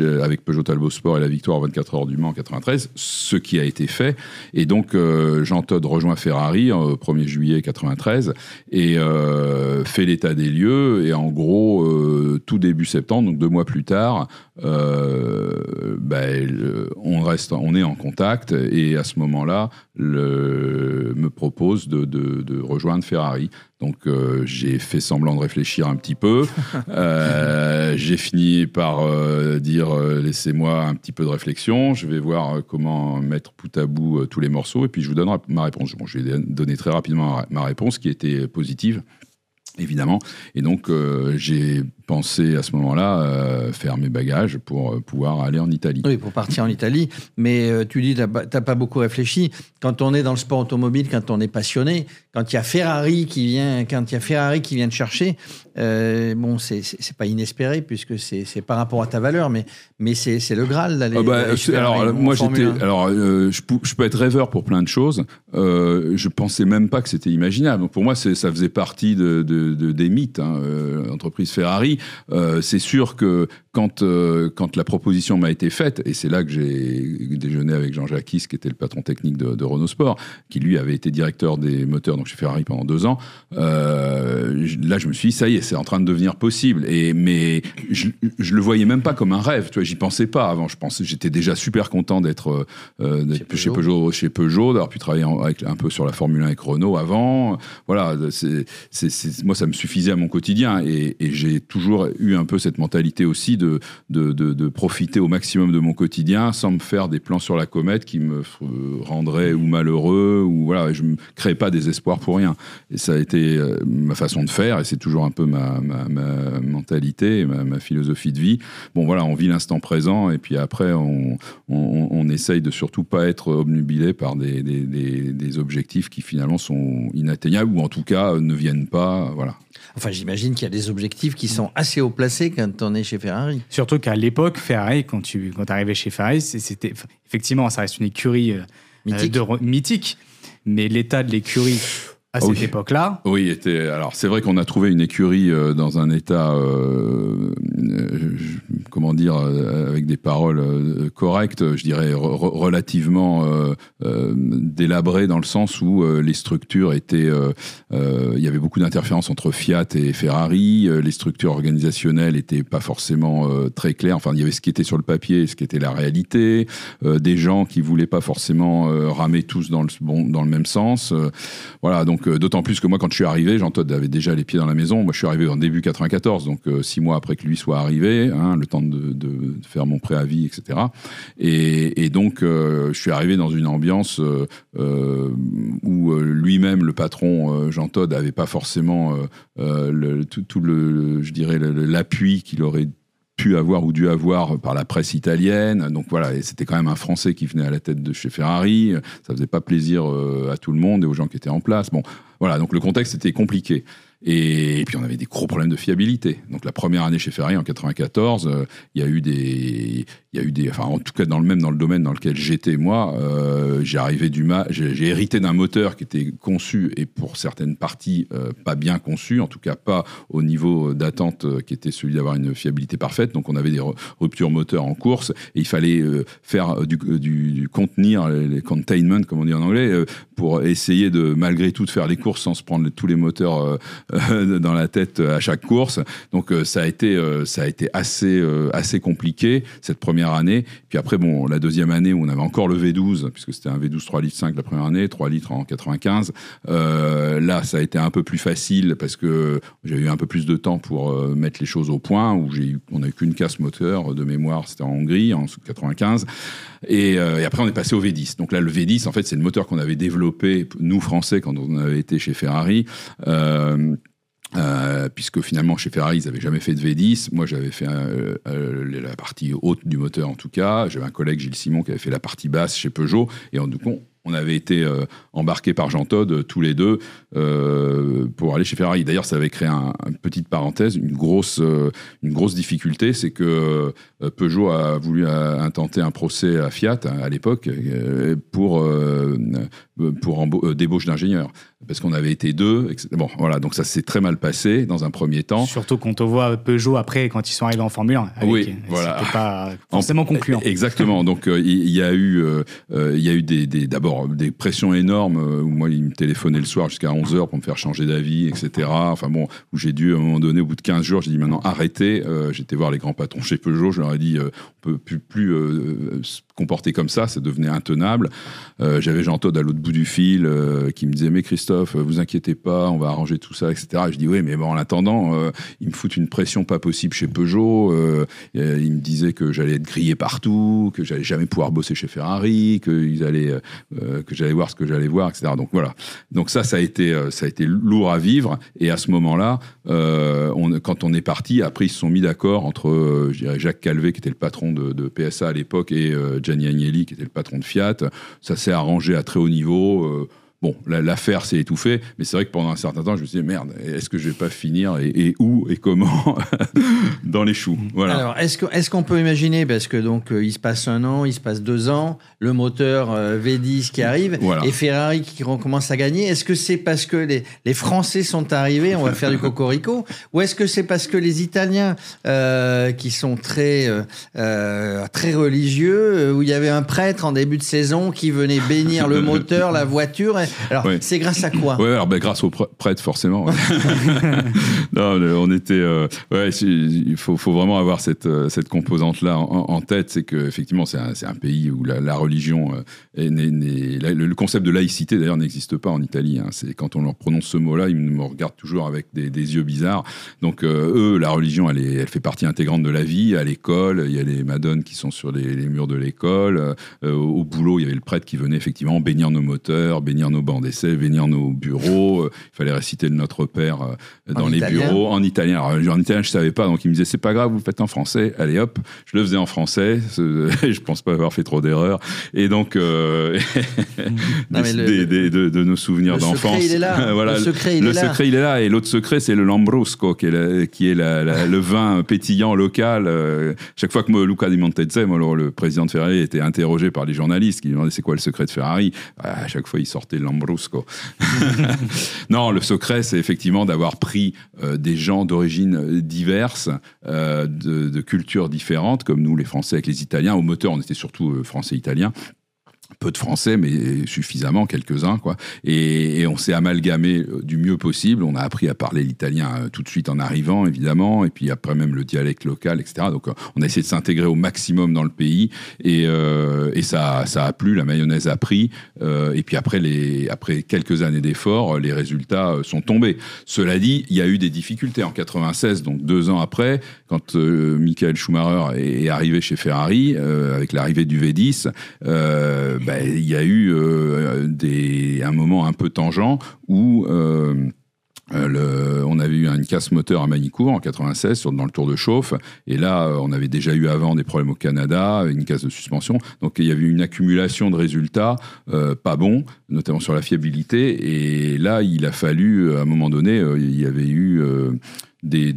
euh, avec Peugeot Talbot Sport et la victoire 24 heures du Mans en 93, ce qui a été fait. Et donc euh, Jean Todt rejoint Ferrari Ferrari au 1er juillet 93 et euh, fait l'état des lieux et en gros euh, tout début septembre, donc deux mois plus tard, euh, ben, on reste, on est en contact et à ce moment-là, me propose de, de, rejoindre Ferrari. Donc j'ai fait semblant de réfléchir un petit peu. j'ai fini par dire laissez-moi un petit peu de réflexion. Je vais voir comment mettre bout à bout tous les morceaux et puis je vous donnerai ma réponse. Bon, je vais donner très rapidement ma réponse qui était positive évidemment. Et donc, euh, j'ai pensé à ce moment-là euh, faire mes bagages pour euh, pouvoir aller en Italie. Oui, pour partir en Italie. Mais tu dis, tu n'as pas beaucoup réfléchi. Quand on est dans le sport automobile, quand on est passionné, quand il y a Ferrari qui vient, quand il y a Ferrari qui vient te chercher, bon, c'est pas inespéré puisque c'est par rapport à ta valeur, mais, mais c'est le Graal d'aller. Ah bah, alors, moi, j'étais. Alors, je, je, peux être rêveur pour plein de choses. je pensais même pas que c'était imaginable. Donc, pour moi, ça faisait partie de de, des mythes, hein, euh, Euh, c'est sûr que quand, euh, quand la proposition m'a été faite, et c'est là que j'ai déjeuné avec Jean Jacques qui était le patron technique de, Renault Sport, qui lui avait été directeur des moteurs donc chez Ferrari pendant deux ans, là je me suis dit, ça y est, c'est en train de devenir possible. Et, mais je, je le voyais même pas comme un rêve, tu vois, j'y pensais pas avant. Je pensais, j'étais déjà super content d'être chez, Peugeot, chez Peugeot, d'avoir pu travailler avec, un peu sur la Formule 1 avec Renault avant. Voilà, c'est, moi ça me suffisait à mon quotidien. Et, j'ai toujours eu un peu cette mentalité aussi de profiter au maximum de mon quotidien sans me faire des plans sur la comète qui me rendraient ou malheureux ou voilà, je ne crée pas des espoirs pour rien. Et ça a été euh, ma façon de faire et c'est toujours un peu ma, mentalité, ma, ma, philosophie de vie. Bon voilà, on vit l'instant présent et puis après on, essaye de surtout pas être obnubilé par des objectifs qui finalement sont inatteignables ou en tout cas ne viennent pas. Voilà. Enfin, j'imagine qu'il y a des objectifs qui sont assez haut placés quand on est chez Ferrari. Surtout qu'à l'époque, Ferrari, quand tu quand arrivais chez Ferrari, c'était effectivement, ça reste une écurie euh, mythique. De, mythique mais l'état de l'écurie à cette époque-là. Oui, était, alors c'est vrai qu'on a trouvé une écurie euh, dans un état, euh, euh, comment dire, avec des paroles correctes, je dirais relativement délabré dans le sens où les structures étaient, il y avait beaucoup d'interférences entre Fiat et Ferrari, les structures organisationnelles étaient pas forcément très claires. Enfin, il y avait ce qui était sur le papier et ce qui était la réalité, des gens qui voulaient pas forcément ramer tous dans le bon, dans le même sens. voilà, donc euh, d'autant plus que moi, quand je suis arrivé, Jean Todt avait déjà les pieds dans la maison. Moi, je suis arrivé en début 94, donc euh, six mois après que lui soit arrivé, hein, le temps de, faire mon préavis, etc. Et, donc, euh, je suis arrivé dans une ambiance où lui-même, le patron Jean Todt, n'avait pas forcément tout, tout, le, je dirais, l'appui qu'il aurait pu avoir ou dû avoir par la presse italienne. Donc voilà, c'était quand même un Français qui venait à la tête de chez Ferrari. Ça faisait pas plaisir euh, à tout le monde et aux gens qui étaient en place. Bon, voilà, donc le contexte était compliqué. Et, puis on avait des gros problèmes de fiabilité. Donc la première année chez Ferrari en 94, euh, il y a eu des, il y a eu des, enfin en tout cas dans le même dans le domaine dans lequel j'étais moi, euh, j'ai arrivé du mal, j'ai hérité d'un moteur qui était conçu et pour certaines parties pas bien conçu, en tout cas pas au niveau d'attente qui était celui d'avoir une fiabilité parfaite. Donc on avait des ruptures moteurs en course et il fallait faire du, du, contenir, les containment comme on dit en anglais, pour essayer de malgré tout de faire les courses sans se prendre tous les moteurs dans la tête à chaque course. Donc ça a été ça a été assez assez compliqué cette première année. Puis après bon la deuxième année où on avait encore le V12 puisque c'était un V12 3 litres 5 la première année, 3 litres en 95. là ça a été un peu plus facile parce que j'ai eu un peu plus de temps pour mettre les choses au point où j'ai on n'a eu qu'une casse moteur de mémoire, c'était en Hongrie en 95. Et, et, après, on est passé au V10. Donc là, le V10, en fait, c'est le moteur qu'on avait développé, nous, Français, quand on avait été chez Ferrari. Euh, euh, puisque finalement chez Ferrari ils n'avaient jamais fait de V10 moi j'avais fait euh, euh, la partie haute du moteur en tout cas j'avais un collègue Gilles Simon qui avait fait la partie basse chez Peugeot et en tout cas on avait été euh, embarqués par Jean Todt euh, tous les deux euh, pour aller chez Ferrari. D'ailleurs, ça avait créé un, une petite parenthèse, une grosse, une grosse difficulté, c'est que Peugeot a voulu intenter un procès à Fiat à l'époque pour, pour débauche d'ingénieurs parce qu'on avait été deux. Bon, voilà, donc ça s'est très mal passé dans un premier temps. Surtout quand on voit Peugeot après, quand ils sont arrivés en Formule 1. oui, voilà. C'était pas forcément concluant. Exactement. Donc il y, a eu, il y a eu des, d'abord des pressions énormes où moi il me téléphonait le soir jusqu'à 11 h pour me faire changer d'avis, etc. Enfin bon, où j'ai dû à un moment donné, au bout de 15 jours, j'ai dit maintenant arrêtez. J'étais voir les grands patrons chez Peugeot, je leur ai dit on peut plus, plus comporter comme ça, ça devenait intenable. Euh, j'avais Jean Todt à l'autre bout du fil euh, qui me disait mais Christophe, vous inquiétez pas, on va arranger tout ça, etc. je dis oui, mais bon, en attendant, euh, il me foutent une pression pas possible chez Peugeot. il me disait que j'allais être grillé partout, que j'allais jamais pouvoir bosser chez Ferrari, que ils que j'allais voir ce que j'allais voir, etc. Donc voilà. Donc ça, ça a été, ça a été lourd à vivre. Et à ce moment-là, quand on est parti, après ils se sont mis d'accord entre, Jacques Calvé qui était le patron de, de PSA à l'époque et Gianni Agnelli, qui était le patron de Fiat. Ça s'est arrangé à très haut niveau. Bon, l'affaire s'est étouffée, mais c'est vrai que pendant un certain temps, je me suis dit, merde, est-ce que je vais pas finir et, où et comment dans les choux Voilà. Alors, est-ce qu'on est qu'on peut imaginer, parce que donc euh, il se passe un an, il se passe deux ans, le moteur euh, V10 qui arrive et Ferrari qui recommence à gagner, est-ce que c'est parce que les, les, Français sont arrivés, on va faire du cocorico, ou est-ce que c'est parce que les Italiens, euh, qui sont très, très religieux, où il y avait un prêtre en début de saison qui venait bénir le moteur, la voiture, alors, c'est grâce à quoi Ouais, alors ben, grâce aux prêtres, forcément. non, on était. Euh, ouais, il faut, faut, vraiment avoir cette, euh, cette composante-là en, tête. C'est qu'effectivement, c'est un, un, pays où la, religion euh, est, le, concept de laïcité, d'ailleurs, n'existe pas en Italie. Hein. C'est quand on leur prononce ce mot-là, ils me regardent toujours avec des, des yeux bizarres. Donc, eux, la religion, elle, est, elle fait partie intégrante de la vie. À l'école, il y a les madones qui sont sur les, les murs de l'école. au boulot, il y avait le prêtre qui venait effectivement bénir nos moteurs, bénir nos nos bancs d'essai, venir nos bureaux. Euh, il fallait réciter le Notre Père euh, dans les bureaux en italien. Alors, en italien, je savais pas, donc il me disait c'est pas grave, vous le faites en français. Allez hop, je le faisais en français. je pense pas avoir fait trop d'erreurs. Et donc, euh, de, nos souvenirs d'enfance. voilà, le secret, il, le est, secret là. il est là. Et l'autre secret, c'est le Lambrusco, qui est, qui est le vin pétillant local. chaque fois que Luca Di Montezze, le, président de Ferrari, était interrogé par les journalistes qui lui demandaient c'est quoi le secret de Ferrari, à chaque fois il sortait le Non, le secret, c'est effectivement d'avoir pris euh, des gens d'origine euh, diverses, euh, de, de, cultures différentes, comme nous, les Français avec les Italiens. Au moteur, on était surtout français-italiens peu de français, mais suffisamment, quelques-uns, quoi. Et, on s'est amalgamé euh, du mieux possible. On a appris à parler l'italien euh, tout de suite en arrivant, évidemment, et puis après même le dialecte local, etc. Donc, euh, on a essayé de s'intégrer au maximum dans le pays, et, et ça, ça a plu, la mayonnaise a pris. et puis après, les, après quelques années d'efforts, les résultats sont tombés. Cela dit, il y a eu des difficultés en 96, donc deux ans après, quand Michael Schumacher est arrivé chez Ferrari, avec l'arrivée du V10. Bah, il y a eu euh, des, un moment un peu tangent où euh, euh, on avait eu une casse moteur à Manicourt en 96 sur, dans le tour de chauffe. Et là on avait déjà eu avant des problèmes au Canada une casse de suspension. Donc il y avait une accumulation de résultats pas bons notamment sur la fiabilité. Et là il a fallu à un moment donné il y avait eu des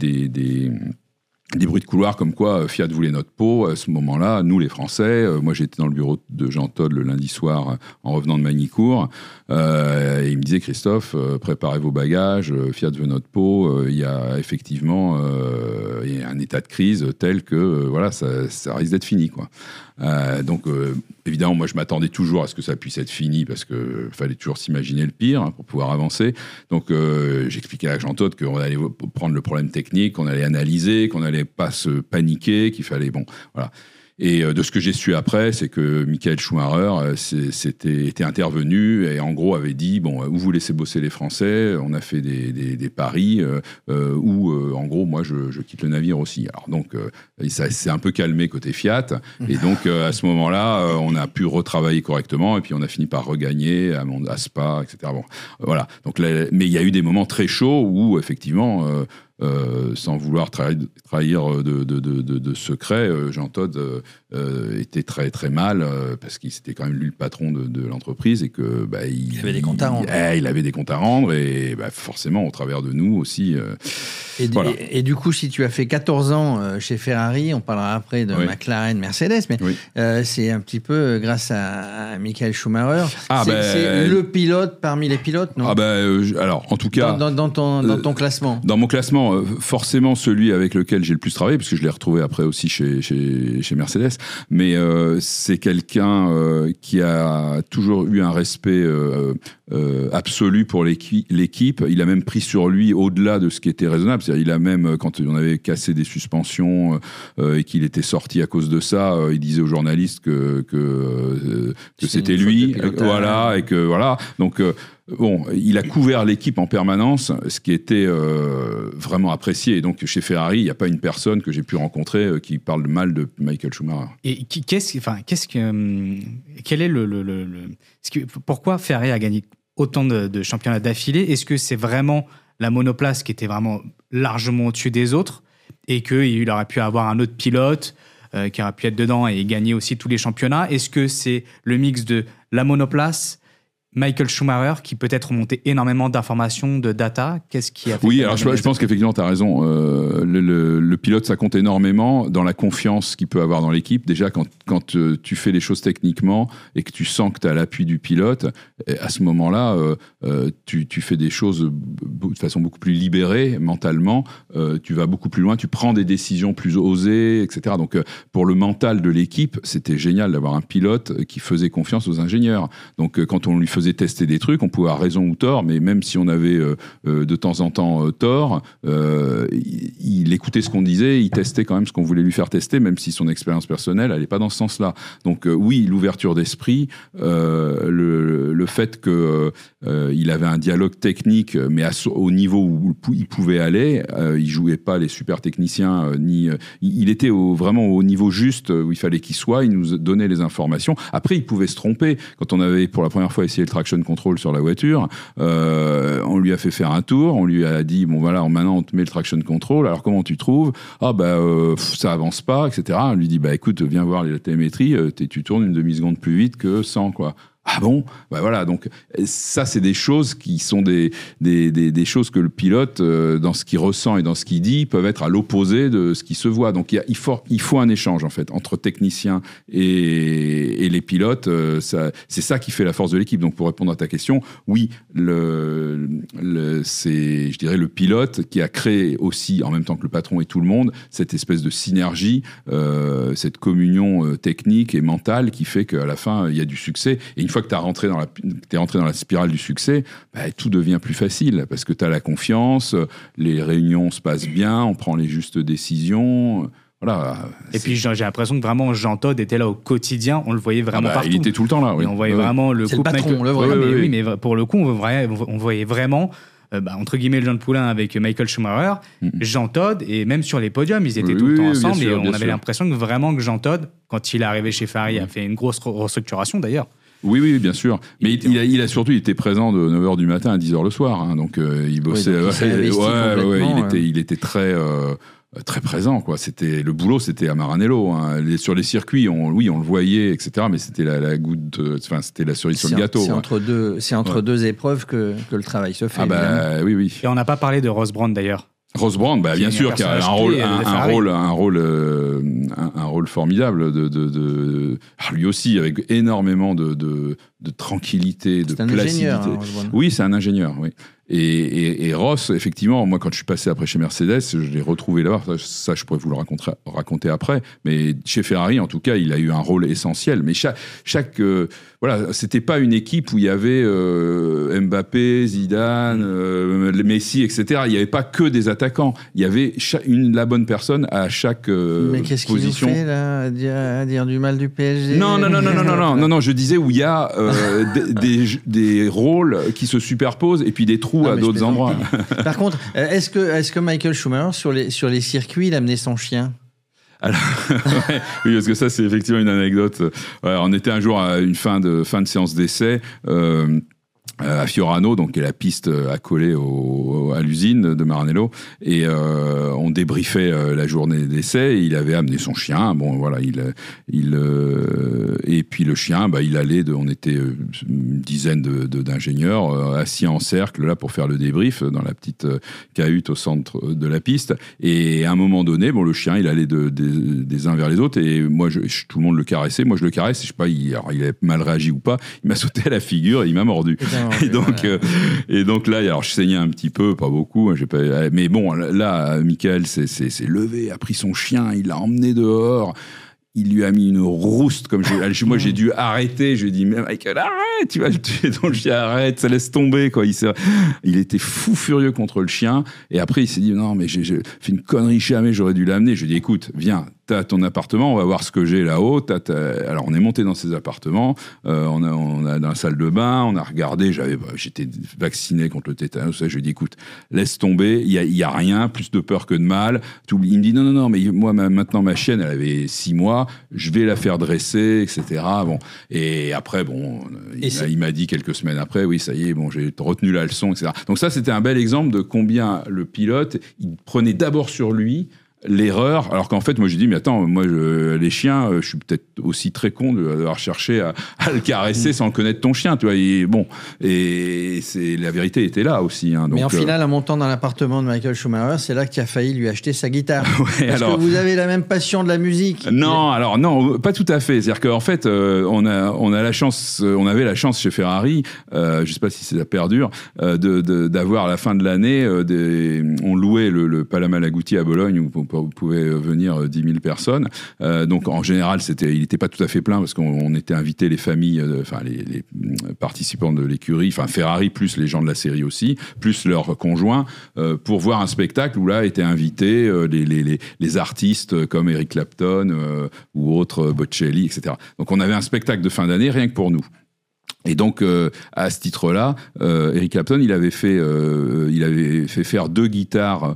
des bruits de couloir comme quoi Fiat voulait notre peau à ce moment-là, nous les Français. moi j'étais dans le bureau de Jean Todd le lundi soir en revenant de Magnicourt. et il me disait Christophe, préparez vos bagages, Fiat veut notre peau. Il y a effectivement un état de crise tel que voilà, ça, ça risque d'être fini. Quoi. Euh, donc, euh, évidemment, moi, je m'attendais toujours à ce que ça puisse être fini parce qu'il fallait toujours s'imaginer le pire hein, pour pouvoir avancer. Donc, euh, j'expliquais à Jean Todt qu'on allait prendre le problème technique, qu'on allait analyser, qu'on n'allait pas se paniquer, qu'il fallait, bon, voilà. Et euh, de ce que j'ai su après, c'est que Michael Schumacher euh, c'était, était intervenu et en gros avait dit bon, où vous laissez bosser les Français On a fait des, paris euh, où, en gros, moi, je, quitte le navire aussi. Alors donc, ça s'est un peu calmé côté Fiat. Et donc, à ce moment-là, on a pu retravailler correctement et puis on a fini par regagner à, à Spa, etc. Bon, voilà. Donc, mais il y a eu des moments très chauds où, effectivement, euh, sans vouloir trahir, de, de, de, de, secret, euh, Jean Todt euh, était très très mal parce qu'il s'était quand même lui le patron de, l'entreprise et que bah, il, avait des comptes à rendre. Eh, il, avait des comptes à rendre et bah, forcément au travers de nous aussi. Et, et, du coup, si tu as fait 14 ans chez Ferrari, on parlera après de McLaren, Mercedes, mais c'est un petit peu grâce à, Michael Schumacher. Ah, c'est ben, le pilote parmi les pilotes, non? Ah ben, alors en tout cas dans, dans ton, dans ton classement. Dans mon classement euh, forcément celui avec lequel j'ai le plus travaillé, puisque je l'ai retrouvé après aussi chez, chez, chez Mercedes, mais euh, c'est quelqu'un euh, qui a toujours eu un respect absolu pour l'équipe. Il a même pris sur lui au-delà de ce qui était raisonnable. Il a même, quand on avait cassé des suspensions et qu'il était sorti à cause de ça, il disait aux journalistes que, que, que c'était lui. Voilà, et que voilà. Donc, Bon, il a couvert l'équipe en permanence, ce qui était euh, vraiment apprécié. Et donc, chez Ferrari, il n'y a pas une personne que j'ai pu rencontrer euh, qui parle mal de Michael Schumacher. Et qu'est-ce, enfin, qu'est-ce que, hum, quel est le, pourquoi Ferrari a gagné autant de, championnats d'affilée? Est-ce que c'est vraiment la monoplace qui était vraiment largement au-dessus des autres et qu'il aurait pu avoir un autre pilote euh, qui aurait pu être dedans et gagner aussi tous les championnats? Est-ce que c'est le mix de la monoplace Michael Schumacher qui peut-être monté énormément d'informations, de data Qu'est-ce qui a fait Oui, alors je, pense qu'effectivement, tu as raison. Euh, le, pilote, ça compte énormément dans la confiance qu'il peut avoir dans l'équipe. Déjà, quand, quand euh, tu fais les choses techniquement et que tu sens que tu as l'appui du pilote, à ce moment-là, euh, tu, tu, fais des choses de façon beaucoup plus libérée mentalement. tu vas beaucoup plus loin, tu prends des décisions plus osées, etc. Donc, pour le mental de l'équipe, c'était génial d'avoir un pilote qui faisait confiance aux ingénieurs. Donc, quand on lui faisait faisait tester des trucs, on pouvait avoir raison ou tort, mais même si on avait euh, euh, de temps en temps euh, tort, il, écoutait ce qu'on disait, il testait quand même ce qu'on voulait lui faire tester, même si son expérience personnelle n'allait pas dans ce sens-là. Donc oui, l'ouverture d'esprit, le, fait que il avait un dialogue technique, mais au niveau où il pouvait aller, il jouait pas les super techniciens, ni il était vraiment au niveau juste où il fallait qu'il soit. Il nous donnait les informations. Après, il pouvait se tromper quand on avait pour la première fois essayé traction control sur la voiture. Euh, on lui a fait faire un tour, on lui a dit bon voilà, maintenant on te met le traction control. Alors comment tu trouves? Ah bah euh, ça avance pas, etc. On lui dit bah écoute, viens voir la télémétrie, euh, tu tournes une demi seconde plus vite que 100 quoi. Ah bon? Bah voilà, donc ça c'est des choses qui sont des, des, des, choses que le pilote, euh, dans ce qu'il ressent et dans ce qu'il dit, peuvent être à l'opposé de ce qui se voit. Donc il, y a, il, faut, un échange en fait entre techniciens et, et les pilotes. Euh, c'est ça qui fait la force de l'équipe. Donc pour répondre à ta question, oui, le, c'est je dirais le pilote qui a créé aussi en même temps que le patron et tout le monde cette espèce de synergie, euh, cette communion euh, technique et mentale qui fait qu'à la fin il y a du succès. Et une fois que tu rentré dans la, es rentré dans la spirale du succès, bah, tout devient plus facile parce que tu as la confiance, les réunions se passent bien, on prend les justes décisions. Voilà. Et puis j'ai l'impression que vraiment Jean Todd était là au quotidien, on le voyait vraiment ah bah, partout. Il était tout le temps là. Oui. on voyait vraiment le couple. Le mais, oui, mais pour le coup, on voyait vraiment euh, bah, entre guillemets le Jean de Poulain avec Michael Schumacher, Jean Todd, et même sur les podiums, ils étaient tout le temps ensemble et on avait l'impression que vraiment que Jean Todd, quand il est arrivé chez Ferrari, a fait une grosse restructuration d'ailleurs. Oui, oui, bien sûr. Mais il, a, il, a, surtout, il était présent de 9h du matin à 10h le soir. Hein, donc, euh, il bossait. il, ouais, ouais, il, était, il était très. Euh, très présent quoi c'était le boulot c'était à Maranello hein. sur les circuits on, oui on le voyait etc mais c'était la, la goutte enfin c'était la cerise sur le gâteau c'est entre deux c'est entre deux épreuves que, que, le travail se fait ah bah oui oui et on n'a pas parlé de Rose Brown d'ailleurs Ross Brown, bah, bien sûr, qui a un rôle, un, rôle, un rôle, euh, un, un rôle formidable de, de, de- ah, lui aussi avec énormément de, de, de tranquillité, de placidité. ingénieur. hein. Oui, c'est un ingénieur, oui. Et, et, et Ross, effectivement, moi, quand je suis passé après chez Mercedes, je l'ai retrouvé là-bas. Ça, ça, je pourrais vous le raconter, raconter après. Mais chez Ferrari, en tout cas, il a eu un rôle essentiel. Mais chaque, chaque euh, voilà, c'était pas une équipe où il y avait euh, Mbappé, Zidane, euh, Messi, etc. Il n'y avait pas que des attaquants. Il y avait une, la bonne personne à chaque euh, Mais qu'est-ce qu'il position. fait là, à dire, à dire du mal du PSG Non, non, non, non, non, non, non, non, non, je disais où il y a des, des, des rôles qui se superposent et puis des trous À d'autres endroits. Par contre, euh, est-ce que, est que Michael Schumacher, sur les, sur les circuits, il amenait son chien? Ouais, oui, parce que ça, c'est effectivement une anecdote. Ouais, on était un jour à une fin de, fin de séance d'essai. euh, à Fiorano, donc qui est la piste accolée au, à l'usine de Maranello, et euh, on débriefait euh, la journée d'essai. Il avait amené son chien, bon voilà, il, il euh, et puis le chien, bah, il allait, de, on était euh, une dizaine de- de- d'ingénieurs euh, assis en cercle là pour faire le débrief dans la petite euh, cahute au centre de la piste. Et à un moment donné, bon, le chien, il allait de, des- uns vers les autres, et moi, je, tout le monde le caressait. Moi, je le caresse. Je sais pas, il, alors, il avait mal réagi ou pas. Il m'a sauté à la figure, et il m'a mordu. Et donc, Voilà. euh, et donc là, alors je saignais un petit peu, pas beaucoup, hein, j'ai pas, mais bon, là, Michael s'est levé, a pris son chien, il l'a emmené dehors. Il lui a mis une rouste, comme je, moi j'ai dû arrêter. Je lui ai dit, mais Michael, arrête, tu vas le tuer. Donc je dis, arrête, ça laisse tomber, quoi. Il, s'est- il était fou furieux contre le chien. Et après, il s'est dit, non, mais j'ai j'ai fait une connerie, jamais j'aurais dû l'amener. Je lui ai dit, écoute, viens, t'as ton appartement, on va voir ce que j'ai là-haut. Alors on est monté dans ses appartements, euh, on, a, on a dans la salle de bain, on a regardé, j'avais, bah, j'étais vacciné contre le tétanos. Je lui ai dit, écoute, laisse tomber, il y a, il y a rien, plus de peur que de mal. Tout, il me dit, non, non, non, mais moi ma- maintenant ma chienne, elle avait six mois, je vais la faire dresser, etc. Bon, et après, bon, Et il m'a dit quelques semaines après, oui, ça y est, bon, j'ai retenu la leçon, etc. Donc ça, c'était un bel exemple de combien le pilote, il prenait d'abord sur lui l'erreur, alors qu'en fait, moi, j'ai dit, mais attends, moi, je- les chiens, euh, je suis peut-être aussi très con de- d'avoir cherché à, à le caresser sans connaître ton chien, tu vois. Et bon, et c'est la vérité était là aussi. hein, donc, Mais en euh, finale, en montant dans l'appartement de Michael Schumacher, c'est là tu as failli lui acheter sa guitare. ouais, Parce alors, que vous avez la même passion de la musique. Non, alors non, pas tout à fait. C'est-à-dire qu'en fait, euh, on a on a la chance, on avait la chance chez Ferrari, euh, je sais pas si ça perdure, euh, de de- d'avoir à la fin de l'année, euh, des, on louait le, le Palama Lagouti à Bologne vous pouvez venir euh, 10 000 personnes. Euh, donc en général, il n'était pas tout à fait plein parce qu'on on était invité les familles, euh, enfin les, euh, participants de l'écurie, enfin Ferrari plus les gens de la série aussi, plus leurs conjoints, euh, pour voir un spectacle où là étaient invités euh, les, les, artistes comme Eric Clapton euh, ou autres euh, Bocelli, etc. Donc on avait un spectacle de fin d'année rien que pour nous. Et donc, euh, à ce titre-là, euh, Eric Clapton, il avait fait, euh, il avait fait faire deux guitares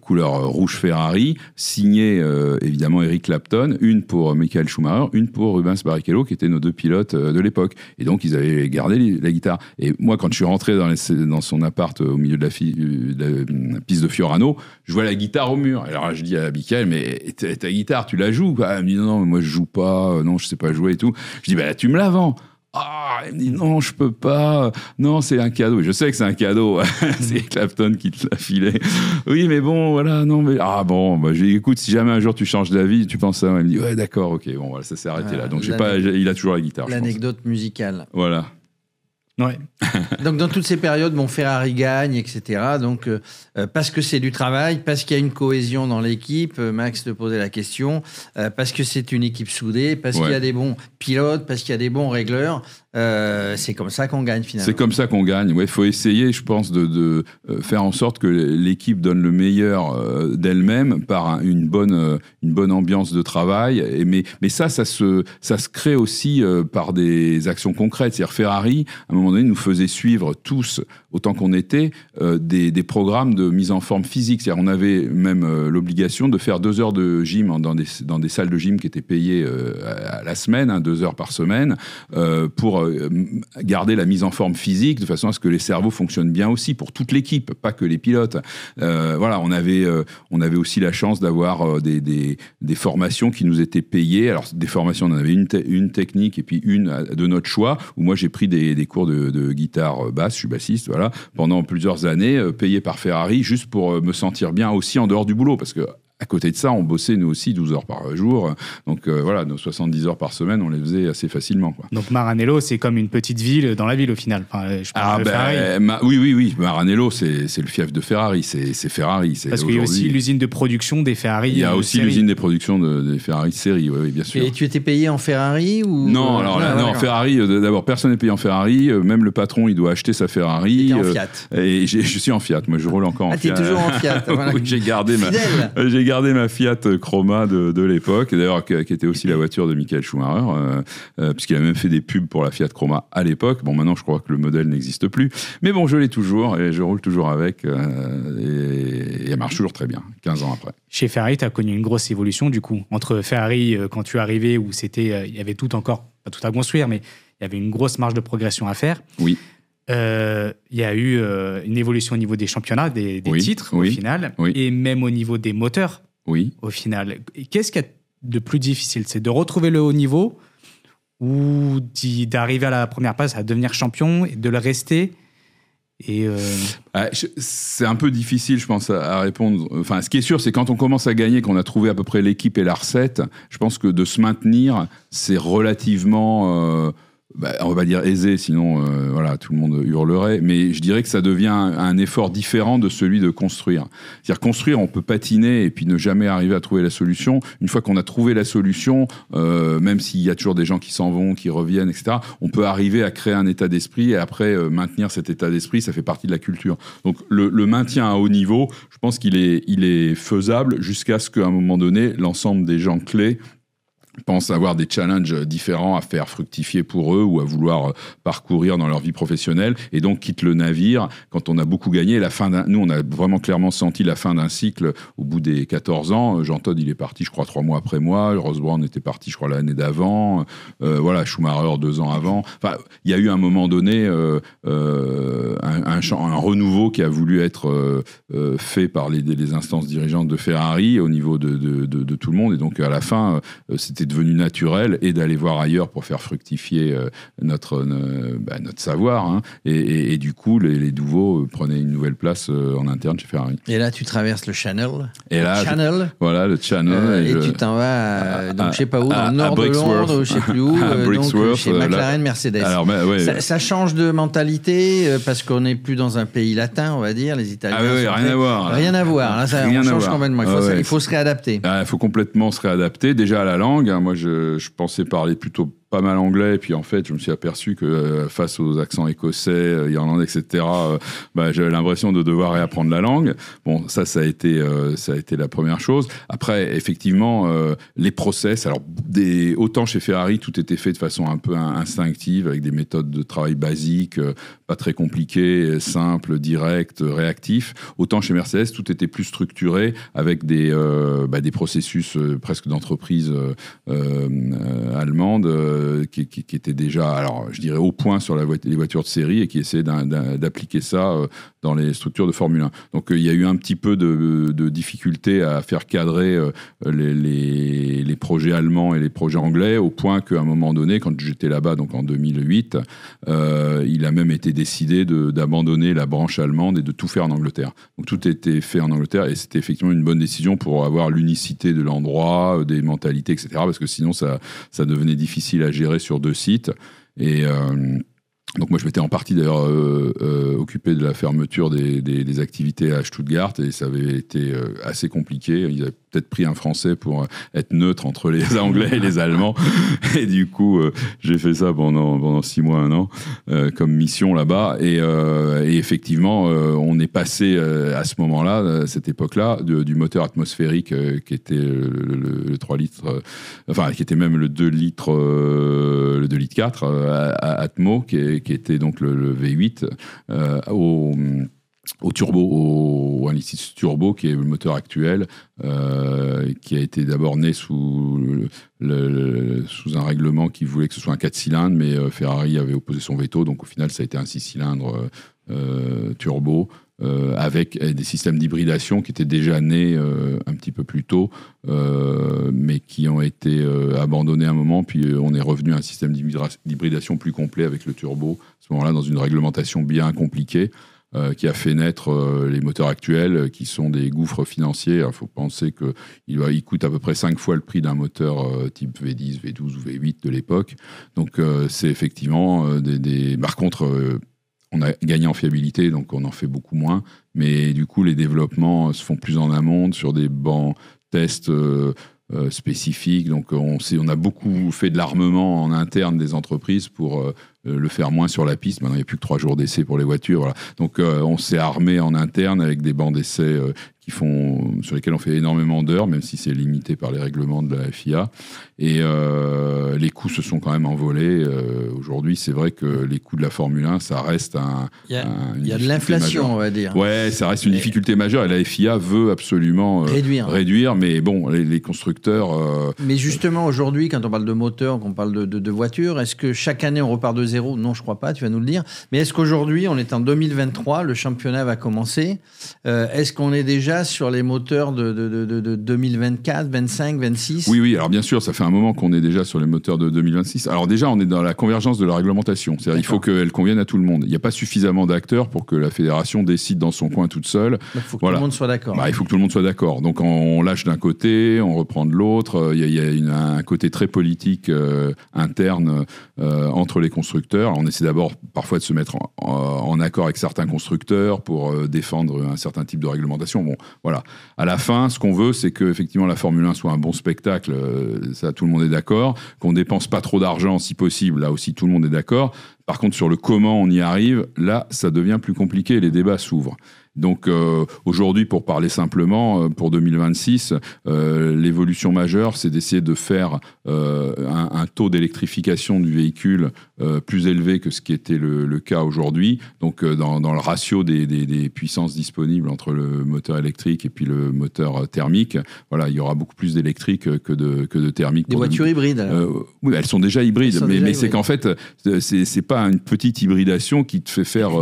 couleur rouge Ferrari, signées évidemment Eric Clapton, une pour Michael Schumacher, une pour Rubens Barrichello, qui étaient nos deux pilotes de l'époque. Et donc, ils avaient gardé la guitare. Et moi, quand je suis rentré dans, son appart au milieu de la, piste de Fiorano, je vois la guitare au mur. Alors, je dis à Michael, mais ta, ta guitare, tu la joues? Elle me dit, non, moi, je joue pas, non, je sais pas jouer et tout. Je dis, bah, tu me la vends. Ah, il me dit non, je peux pas. Non, c'est un cadeau. Je sais que c'est un cadeau. c'est Clapton qui te l'a filé. Oui, mais bon, voilà, non, mais ah bon, bah, dis, écoute, si jamais un jour tu changes d'avis, tu penses ça. Il me dit ouais, d'accord, ok, bon, voilà, ça s'est arrêté là. Donc j'ai pas, j'ai- il a toujours la guitare. L'anecdote musicale. Voilà. Ouais. Donc dans toutes ces périodes, mon Ferrari gagne, etc. Donc euh, euh, parce que c'est du travail, parce qu'il y a une cohésion dans l'équipe, euh, Max te posait la question, euh, parce que c'est une équipe soudée, parce Ouais. qu'il y a des bons pilotes, parce qu'il y a des bons régleurs, euh, c'est comme ça qu'on gagne finalement. C'est comme ça qu'on gagne. Il faut essayer, je pense, de, euh, faire en sorte que l'équipe donne le meilleur euh, d'elle-même par un- une bonne, une bonne ambiance de travail. Mais, mais ça, ça se, ça se crée aussi par des actions concrètes. C'est-à-dire Ferrari, à un moment donné, nous faisait suivre tous, autant qu'on était, euh, des, programmes de mise en forme physique. C'est-à-dire on avait même euh, l'obligation de faire deux heures de gym dans des, dans des salles de gym qui étaient payées euh, à, la semaine, hein, deux heures par semaine, pour garder la mise en forme physique de façon à ce que les cerveaux fonctionnent bien aussi pour toute l'équipe, pas que les pilotes. Voilà, on avait, on avait aussi la chance d'avoir des, des, formations qui nous étaient payées. Alors des formations, on en avait une, une technique et puis une de notre choix. Où moi j'ai pris des, des cours de de, guitare basse, je suis bassiste, voilà, pendant plusieurs années, payé par Ferrari juste pour me sentir bien aussi en dehors du boulot, parce que à côté de ça, on bossait nous aussi 12 heures par jour. Donc euh, voilà, nos 70 heures par semaine, on les faisait assez facilement. Quoi. Donc Maranello, c'est comme une petite ville dans la ville au final. Enfin, je ah ben, oui, oui, oui. Maranello, c'est le fief de Ferrari. C'est Ferrari. Parce qu'il y a aussi l'usine de production des Ferrari. Il y a euh, aussi l'usine des productions de, des Ferrari série, oui, bien sûr. Et tu étais payé en Ferrari ou Non, alors là, non, Ferrari. Euh, d'abord, personne n'est payé en Ferrari. Même le patron, il doit acheter sa Ferrari. en Fiat. Et je suis en Fiat. Moi, je roule encore en ah, Fiat. Ah, toujours en Fiat. j'ai gardé ma, gardé ma Fiat Chroma de, de l'époque, d'ailleurs qui, était aussi la voiture de Michael Schumacher, euh, euh, puisqu'il a même fait des pubs pour la Fiat Chroma à l'époque. Bon, maintenant je crois que le modèle n'existe plus, mais bon, je l'ai toujours et je roule toujours avec euh, et, et, elle marche toujours très bien, 15 ans après. Chez Ferrari, tu as connu une grosse évolution du coup, entre Ferrari quand tu es arrivé où c'était, il y avait tout encore, pas tout à construire, mais il y avait une grosse marge de progression à faire. Oui. Il y a eu une évolution au niveau des championnats, des, titres au final, et même au niveau des moteurs. Oui. Au final. Qu'est-ce qu'il y a de plus difficile? C'est de retrouver le haut niveau ou d'arriver à la première place, à devenir champion et de le rester? Euh, ah, c'est un peu difficile, je pense, à, répondre. Enfin, ce qui est sûr, c'est quand on commence à gagner, qu'on a trouvé à peu près l'équipe et la recette, je pense que de se maintenir, c'est relativement. Bah, on va dire aisé, sinon euh, voilà, tout le monde hurlerait. Mais je dirais que ça devient un, effort différent de celui de construire. C'est-à-dire construire, on peut patiner et puis ne jamais arriver à trouver la solution. Une fois qu'on a trouvé la solution, euh, même s'il y a toujours des gens qui s'en vont, qui reviennent, etc., on peut arriver à créer un état d'esprit et après euh, maintenir cet état d'esprit, ça fait partie de la culture. Donc le, le maintien à haut niveau, je pense qu'il est, il est faisable jusqu'à ce qu'à un moment donné, l'ensemble des gens clés pensent avoir des challenges différents à faire fructifier pour eux ou à vouloir parcourir dans leur vie professionnelle et donc quittent le navire quand on a beaucoup gagné. La fin nous, on a vraiment clairement senti la fin d'un cycle au bout des 14 ans. Jean Todt, il est parti, je crois, trois mois après moi. Ross Brown était parti, je crois, l'année d'avant. Euh, voilà, Schumacher deux ans avant. Enfin, il y a eu un moment donné euh, euh, un, renouveau qui a voulu être euh, euh, fait par les, instances dirigeantes de Ferrari au niveau de, de, tout le monde. Et donc, à la fin, c'était devenu naturel et d'aller voir ailleurs pour faire fructifier euh, notre, bah, notre savoir. Hein. Et, du coup, les, les Douveaux euh, prenaient une nouvelle place euh, en interne chez Ferrari. Et là, tu traverses le Channel. Et là, Channel. voilà, le Channel. et, tu t'en vas, donc, je sais pas où, dans le nord de Londres, je sais plus où, donc, chez McLaren, Mercedes. Alors, ça, change de mentalité parce qu'on n'est plus dans un pays latin, on va dire. Les Italiens. Ah oui, rien à voir. Rien à voir. Là, ça rien change complètement. Il faut, il faut se réadapter. Ah, il faut complètement se réadapter. Déjà à la langue. Moi, je pensais parler plutôt pas mal anglais, et puis en fait, je me suis aperçu que euh, face aux accents écossais, euh, irlandais, etc., euh, bah, j'avais l'impression de devoir réapprendre la langue. Bon, ça, ça a été, ça a été la première chose. Après, effectivement, les process. Alors, des, autant chez Ferrari, tout était fait de façon un peu instinctive, avec des méthodes de travail basiques, pas très compliquées, simples, directes, réactifs. Autant chez Mercedes, tout était plus structuré, avec des, bah, des processus presque d'entreprise allemande euh, qui, était déjà, alors je dirais au point sur la les voitures de série et qui essaie d'appliquer ça euh, dans les structures de Formule 1. Donc euh, il y a eu un petit peu de, difficulté à faire cadrer les, projets allemands et les projets anglais au point qu'à un moment donné, quand j'étais là-bas, donc en 2008, il a même été décidé d'abandonner la branche allemande et de tout faire en Angleterre. Donc tout était fait en Angleterre et c'était effectivement une bonne décision pour avoir l'unicité de l'endroit, des mentalités, etc. Parce que sinon ça, ça devenait difficile à gérer sur deux sites. Et euh, donc moi je m'étais en partie d'ailleurs euh, euh, occupé de la fermeture des, activités à Stuttgart et ça avait été assez compliqué. Ils peut-être pris un Français pour être neutre entre les Anglais et les Allemands. Et du coup, euh, j'ai fait ça pendant, pendant six mois, un an, euh, comme mission là-bas. Et, euh, effectivement, on est passé à ce moment-là, cette époque-là, du moteur atmosphérique qui était le, 3 litres, enfin, qui était même le 2 litres, le 2 litres 4 à, Atmo, qui, qui, était donc le, V8, au au turbo, au, 1.6 turbo, qui est le moteur actuel, euh, qui a été d'abord né sous, un règlement qui voulait que ce soit un 4 cylindres, mais euh, Ferrari avait opposé son veto, donc au final ça a été un 6 cylindres euh, turbo. Avec des systèmes d'hybridation qui étaient déjà nés un petit peu plus tôt, mais qui ont été abandonnés à un moment, puis on est revenu à un système d'hybridation plus complet avec le turbo, à ce moment-là dans une réglementation bien compliquée. Euh, qui a fait naître euh, les moteurs actuels, qui sont des gouffres financiers. Il faut penser qu'il il coûte à peu près 5 fois le prix d'un moteur euh, type V10, V12 ou V8 de l'époque. Donc c'est effectivement des, des... Par contre, on a gagné en fiabilité, donc on en fait beaucoup moins. Mais du coup, les développements se font plus en amont sur des bancs tests spécifiques. Donc on, on a beaucoup fait de l'armement en interne des entreprises pour euh, le faire moins sur la piste. Maintenant, il n'y a plus que trois jours d'essai pour les voitures. Donc, euh, on s'est armé en interne avec des bancs d'essai euh, qui font, sur lesquels on fait énormément d'heures, même si c'est limité par les règlements de la FIA. Et les coûts se sont quand même envolés. Aujourd'hui, c'est vrai que les coûts de la Formule 1, ça reste un. Il y a, il y a de l'inflation, on va dire. Ouais, ça reste une difficulté majeure. Et la FIA veut absolument réduire. réduire. Mais bon, les, constructeurs. Mais justement, aujourd'hui, quand on parle de moteur, qu'on parle de, de, de voiture, est-ce que chaque année on repart de zéro? Non, je crois pas, tu vas nous le dire. Mais est-ce qu'aujourd'hui, on est en 2023, le championnat va commencer? Euh, Est-ce qu'on est déjà sur les moteurs de, de, 2024, 25, 26 Oui, oui, alors bien sûr, ça fait un moment qu'on est déjà sur les moteurs de 2026. Alors déjà, on est dans la convergence de la réglementation. C'est-à-dire il faut qu'elle convienne à tout le monde. Il n'y a pas suffisamment d'acteurs pour que la fédération décide dans son coin toute seule. Il faut que tout le monde soit d'accord. Bah, il faut que tout le monde soit d'accord. Donc on, lâche d'un côté, on reprend de l'autre. Il y a, un côté très politique euh, interne euh, entre les constructeurs on essaie d'abord parfois de se mettre en, accord avec certains constructeurs pour euh, défendre un certain type de réglementation. Bon, voilà. À la fin, ce qu'on veut, c'est que effectivement la Formule 1 soit un bon spectacle. Euh, ça, tout le monde est d'accord. Qu'on dépense pas trop d'argent, si possible. Là aussi, tout le monde est d'accord. Par contre, sur le comment on y arrive, là, ça devient plus compliqué. Les débats s'ouvrent. Donc euh, aujourd'hui, pour parler simplement, euh, pour 2026, euh, l'évolution majeure, c'est d'essayer de faire un, un, taux d'électrification du véhicule plus élevé que ce qui était le, le cas aujourd'hui. Donc dans, dans, le ratio des, des, des, puissances disponibles entre le moteur électrique et puis le moteur thermique, voilà, il y aura beaucoup plus d'électrique que de, que de thermique. Des voitures hybrides Oui, elles sont déjà hybrides, mais, mais c'est qu'en fait, c'est pas une petite hybridation qui te fait faire,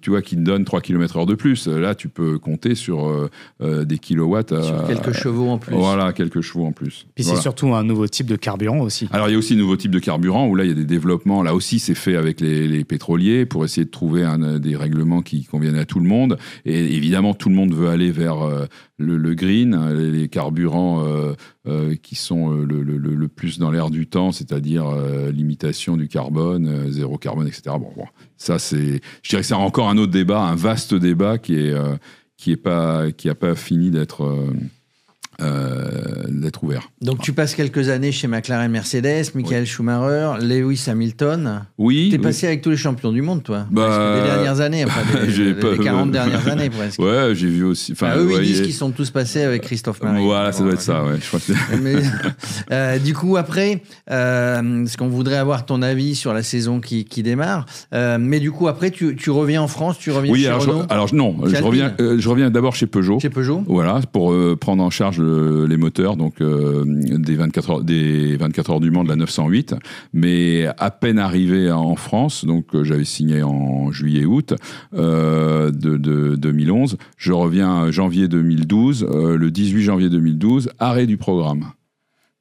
tu vois, qui te donne 3 km heure de plus. Là, tu peux compter sur euh, euh, des kilowatts. Sur quelques chevaux en plus. Voilà, quelques chevaux en plus. Puis c'est surtout un nouveau type de carburant aussi. Alors, il y a aussi un nouveau type de carburant où là, il y a des développements. Là aussi, c'est fait avec les, pétroliers pour essayer de trouver un, des règlements qui conviennent à tout le monde. Et évidemment, tout le monde veut aller vers euh, le, green, les carburants qui sont le, le, plus dans l'air du temps, c'est-à-dire limitation du carbone, zéro carbone, etc. Bon, bon ça, c'est, je dirais que c'est encore un autre débat, un vaste débat qui est euh, qui est pas qui a pas fini d'être euh, euh, d'être ouvert. Donc tu passes quelques années chez McLaren Mercedes, Michael Schumacher, Lewis Hamilton. Oui. T'es passé avec tous les champions du monde, toi. Bah, les dernières années, enfin, les, les 40 dernières années presque. Ouais, j'ai vu aussi. Enfin, eux, ils disent qu'ils sont tous passés avec Christophe Marie. Voilà, ça doit être ça, ouais. Je crois Mais, euh, du coup, après, euh, ce qu'on voudrait avoir ton avis sur la saison qui, qui démarre. Euh, mais du coup, après, tu, tu, reviens en France, tu reviens oui, chez alors Renault. Je, alors non, je reviens, euh, je reviens d'abord chez Peugeot. Chez Peugeot. Voilà, pour euh, prendre en charge les moteurs donc euh, des 24 heures des 24 heures du Mans de la 908 mais à peine arrivé en France donc euh, j'avais signé en juillet août euh, de, de, 2011 je reviens janvier 2012 le 18 janvier 2012 arrêt du programme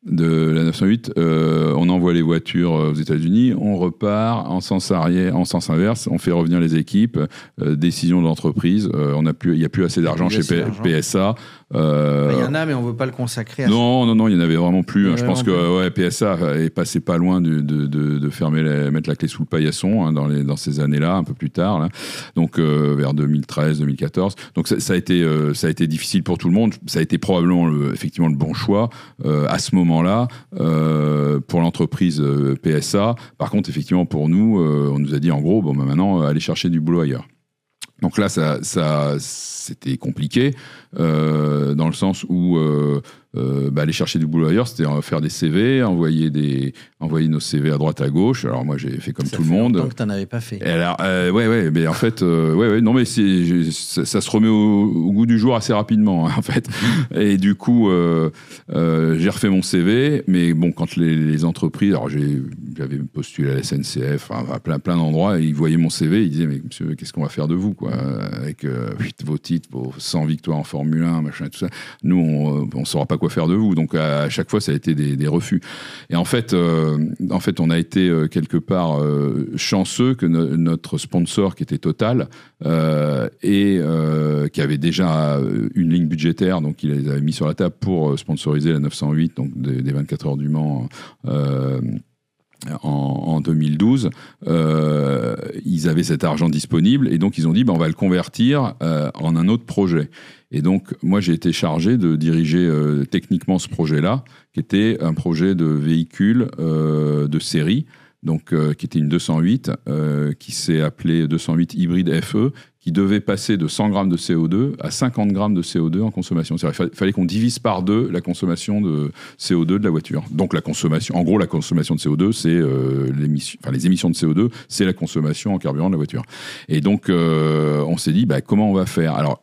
de la 908, euh, on envoie les voitures aux États-Unis, on repart en sens arrière, en sens inverse, on fait revenir les équipes, euh, décision de l'entreprise, euh, on a plus, il n'y a plus assez d'argent chez PSA. Euh, il y en a, mais on veut pas le consacrer. À non, ça. non, non, il y en avait vraiment plus. Hein. Je pense que ouais, PSA est passé pas loin de, de, de, de fermer, les, mettre la clé sous le paillasson hein, dans, les, dans ces années-là, un peu plus tard, là. donc vers 2013, 2014. Donc ça, ça a été, ça a été difficile pour tout le monde. Ça a été probablement le, effectivement le bon choix à ce moment là euh, pour l'entreprise euh, PSA. Par contre, effectivement, pour nous, euh, on nous a dit en gros, bon, bah, maintenant, allez chercher du boulot ailleurs. Donc là, ça, ça c'était compliqué dans le sens où euh, bah, aller chercher du boulot ailleurs, c'était faire des CV, envoyer, des, envoyer nos CV à droite, à gauche. Alors moi, j'ai fait comme tout le monde. Tu n'en avais pas fait. Et alors, euh, ouais, ouais, mais en fait, euh, ouais, ouais, non, mais c'est, ça, ça, se remet au, goût du jour assez rapidement, hein, en fait. Et du coup, euh, euh, j'ai refait mon CV, mais bon, quand les, les entreprises, alors j'avais postulé à la SNCF, à plein, plein d'endroits, ils voyaient mon CV, ils disaient, mais monsieur, qu'est-ce qu'on va faire de vous, quoi, avec euh, vos titres, vos 100 victoires en Formule 1, machin, tout ça. Nous, on, on saura pas quoi faire de vous. Donc, à, chaque fois, ça a été des, refus. Et en fait, euh, en fait, on a été euh, quelque part euh, chanceux que no notre sponsor, qui était Total, euh, et qui avait déjà une ligne budgétaire, donc il les avait mis sur la table pour sponsoriser la 908, donc des, des 24 heures du Mans en, en, 2012, euh, ils avaient cet argent disponible et donc ils ont dit ben, on va le convertir euh, en un autre projet. Et donc moi j'ai été chargé de diriger euh, techniquement ce projet-là, qui était un projet de véhicule euh, de série, donc euh, qui était une 208, euh, qui s'est appelé 208 hybride FE, qui devait passer de 100 grammes de CO2 à 50 grammes de CO2 en consommation. Il fallait qu'on divise par deux la consommation de CO2 de la voiture. Donc la consommation, en gros, la consommation de CO2, c'est euh, les émissions de CO2, c'est la consommation en carburant de la voiture. Et donc euh, on s'est dit, bah, comment on va faire? Alors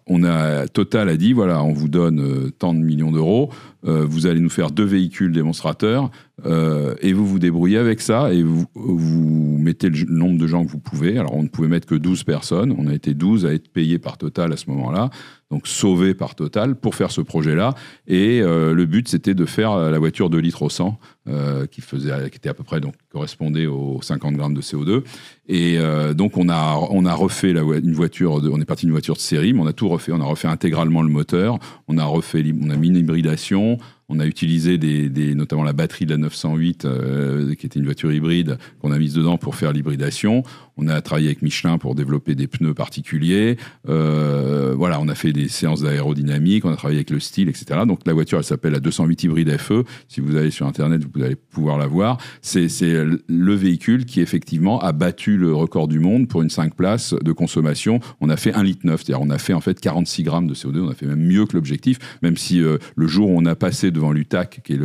Total a dit, voilà, on vous donne euh, tant de millions d'euros, euh, vous allez nous faire deux véhicules démonstrateurs euh, et vous vous débrouillez avec ça et vous, vous mettez le nombre de gens que vous pouvez. Alors on ne pouvait mettre que 12 personnes, on a été 12 à être payés par Total à ce moment-là, donc sauvés par Total pour faire ce projet-là. Et euh, le but c'était de faire la voiture de litres au 100 euh, qui faisait, qui était à peu près donc correspondait aux 50 grammes de CO2. Et euh, donc on a on a refait une voiture, de, on est parti d'une voiture de série, mais on a tout refait. On a refait intégralement le moteur, on a refait, on a mis une hybridation. On a utilisé des, notamment la batterie de la 908, euh, qui était une voiture hybride, qu'on a mise dedans pour faire l'hybridation. On a travaillé avec Michelin pour développer des pneus particuliers. Euh, voilà, on a fait des séances d'aérodynamique, on a travaillé avec le style, etc. Donc la voiture, elle s'appelle la 208 hybride FE. Si vous allez sur Internet, vous allez pouvoir la voir. C'est le véhicule qui, effectivement, a battu le record du monde pour une 5 places de consommation. On a fait 1 litre 9, c'est-à-dire on a fait en fait 46 grammes de CO2. On a fait même mieux que l'objectif, même si euh, le jour où on a passé devant l'UTAC, qui est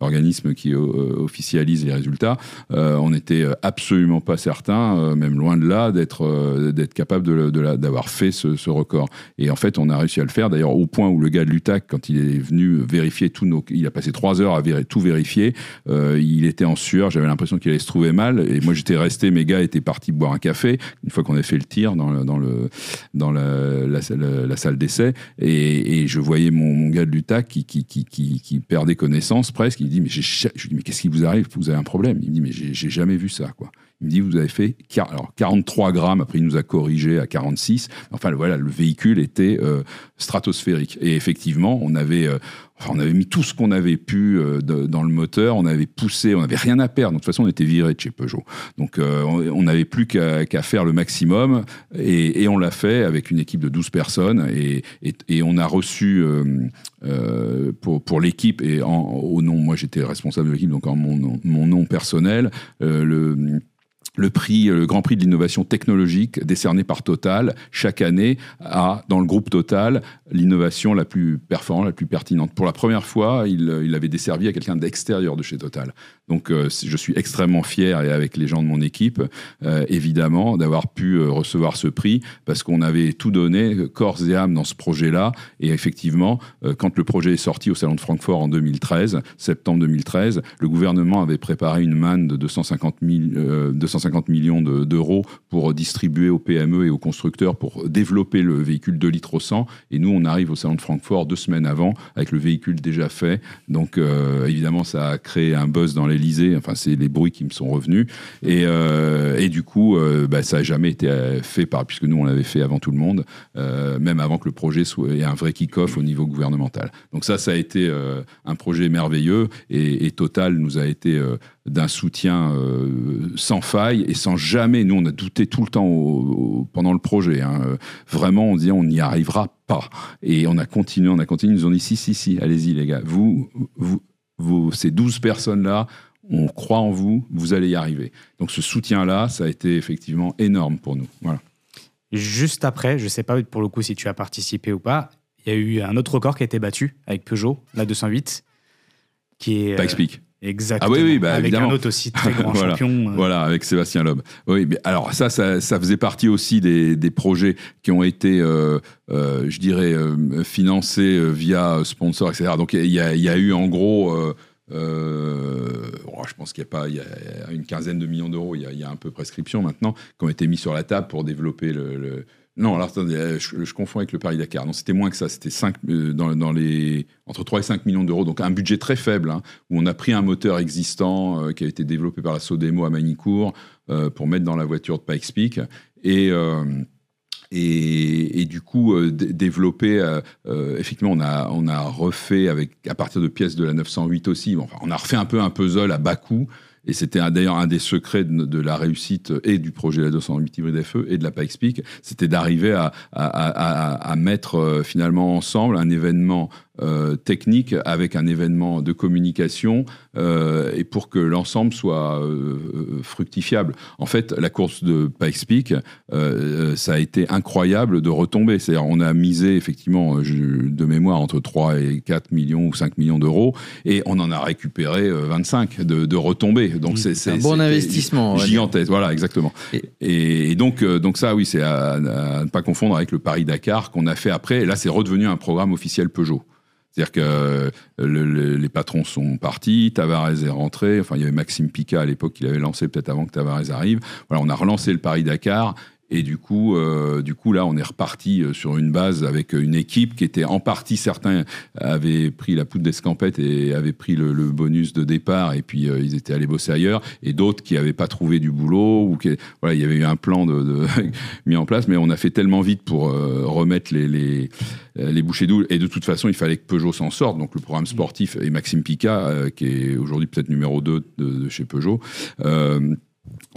l'organisme qui euh, officialise les résultats, on n'était absolument pas certain euh, même loin de là, d'être euh, d'être capable de, d'avoir fait ce, record. Et en fait, on a réussi à le faire. D'ailleurs, au point où le gars de l'UTAC, quand il est venu vérifier tous nos, il a passé trois heures à tout vérifier. Euh, il était en sueur. J'avais l'impression qu'il allait se trouver mal. Et moi, j'étais resté. Mes gars étaient partis boire un café une fois qu'on avait fait le tir dans dans le dans la, salle d'essai. Et, je voyais mon, gars de l'UTAC qui, qui, qui, qui, qui perdait connaissance presque. Il dit mais je dis mais qu'est-ce qui vous arrive? Vous avez un problème? Il me dit mais j'ai jamais vu ça quoi. Il me dit, vous avez fait alors 43 grammes, après il nous a corrigé à 46. Enfin voilà, le véhicule était euh, stratosphérique. Et effectivement, on avait, euh, on avait mis tout ce qu'on avait pu euh, dans le moteur, on avait poussé, on n'avait rien à perdre. de toute façon, on était viré de chez Peugeot. Donc on n'avait plus qu'à qu faire le maximum. Et, on l'a fait avec une équipe de 12 personnes. Et, on a reçu pour, l'équipe, et au nom, moi j'étais responsable de l'équipe, donc en mon, mon nom personnel, le le prix, le Grand Prix de l'innovation technologique décerné par Total chaque année a, dans le groupe Total, l'innovation la plus performante, la plus pertinente. Pour la première fois, il, il avait desservi à quelqu'un d'extérieur de chez Total. Donc, euh, je suis extrêmement fier, et avec les gens de mon équipe, euh, évidemment, d'avoir pu euh, recevoir ce prix, parce qu'on avait tout donné, corps et âme, dans ce projet-là. Et effectivement, euh, quand le projet est sorti au Salon de Francfort en 2013, septembre 2013, le gouvernement avait préparé une manne de 250, 000, 250 millions d'euros pour distribuer aux PME et aux constructeurs pour développer le véhicule 2 litres au 100. Et nous, on arrive au Salon de Francfort deux semaines avant, avec le véhicule déjà fait. Donc, évidemment, ça a créé un buzz dans l'Elysée. Enfin, c'est les bruits qui me sont revenus. Et, euh, du coup, euh, bah, ça n'a jamais été fait par, puisque nous, on l'avait fait avant tout le monde, euh, même avant que le projet soit ait un vrai kick-off au niveau gouvernemental. Donc ça, ça a été euh, un projet merveilleux et, Total nous a été euh, d'un soutien euh, sans faille et sans jamais. Nous, on a douté tout le temps au, au, pendant le projet. Hein. Vraiment, on disait on n'y arrivera pas. Et on a continué, on a continué. Ils nous ont dit si, si, si, allez-y, les gars. Vous, vous, vous, ces 12 personnes-là, on croit en vous, vous allez y arriver. Donc ce soutien-là, ça a été effectivement énorme pour nous. Voilà. Juste après, je ne sais pas pour le coup si tu as participé ou pas, il y a eu un autre record qui a été battu avec Peugeot, la 208, qui est. Pas explique. Exactement. Ah oui, oui, bah, avec évidemment. un autre aussi très grand Voilà. champion. euh, Voilà, avec Sébastien Loeb. Oui, mais alors ça, ça, ça faisait partie aussi des, des projets qui ont été, euh, euh, je dirais, euh, financés via sponsors, etc. Donc il y y a eu en gros, euh, oh, je pense qu'il y a pas, il y a une quinzaine de millions d'euros. Il y, a, il y a un peu prescription maintenant qui ont été mis sur la table pour développer le. le- non, alors attendez, euh, je, confonds avec le Paris Dakar. Non, c'était moins que ça. C'était 5, euh, dans, les entre 3 et 5 millions d'euros. Donc un budget très faible hein, où on a pris un moteur existant euh, qui a été développé par la Sodemo à Manicourt pour mettre dans la voiture de Pikes et et, et du coup euh, dé- développer effectivement on a on a refait avec à partir de pièces de la 908 aussi enfin, on a refait un peu un puzzle à bas coût et c'était d'ailleurs un des secrets de, de la réussite et du projet la 208 hybride FE et de la Peak, c'était d'arriver à, à, à, à- à mettre euh, finalement ensemble un événement euh, technique avec un événement de communication euh, et pour que l'ensemble soit euh, fructifiable. En fait, la course de Pikes Peak, ça a été incroyable de retomber. C'est-à-dire, on a misé effectivement je- de mémoire entre 3 et 4 millions ou 5 millions d'euros et on en a récupéré euh, 25 de, de retombées. Donc c'est C'est un bon investissement. Gigantesque, voilà, exactement. Et- Et, et donc, donc ça, oui, c'est à, à ne pas confondre avec le Paris Dakar qu'on a fait après. Et là, c'est redevenu un programme officiel Peugeot. C'est-à-dire que euh, le- le- les patrons sont partis, Tavares est rentré. Enfin, il y avait Maxime Pica à l'époque qui l'avait lancé peut-être avant que Tavares arrive. Voilà, on a relancé le Paris Dakar. Et du coup, euh, du coup, là, on est reparti euh, sur une base avec une équipe qui était en partie, certains avaient pris la poudre d'escampette et avaient pris le, bonus de départ, et puis euh, ils étaient allés bosser ailleurs, et d'autres qui n'avaient pas trouvé du boulot, ou qui, voilà, il y avait eu un plan de, mis en place, mais on a fait tellement vite pour remettre les, les, bouchées doubles, et de toute façon, il fallait que Peugeot s'en sorte, donc le programme sportif, et Maxime Pica, qui est aujourd'hui peut-être numéro 2 de, chez Peugeot,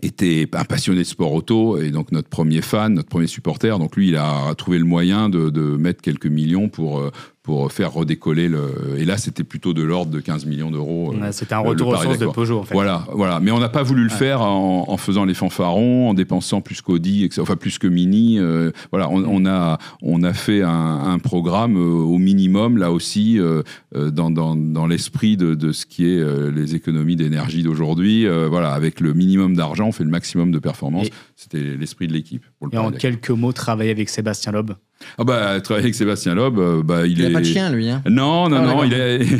était un passionné de sport auto et donc notre premier fan, notre premier supporter. Donc lui, il a trouvé le moyen de, de mettre quelques millions pour euh, pour faire redécoller le. Et là, c'était plutôt de l'ordre de 15 millions d'euros. euh, Ouais, C'était un retour aux sources de. Peugeot, en fait. Voilà, voilà. Mais on n'a pas voulu le faire en, en faisant les fanfarons, en dépensant plus qu'Audi, enfin plus que Mini. euh, voilà, on, on a on a fait un, un programme euh, au minimum là aussi euh, dans, dans, dans l'esprit de, de ce qui est les économies d'énergie d'aujourd'hui. Voilà, avec le minimum d'argent, on fait le maximum de performance. Et- C'était l'esprit de l'équipe. Pour le Et en quelques mots, travailler avec Sébastien Loeb. Ah bah travailler avec Sébastien Loeb, euh, bah il, Il est. n'a pas de chien, lui. Hein. Non, non, Ah, non, il est.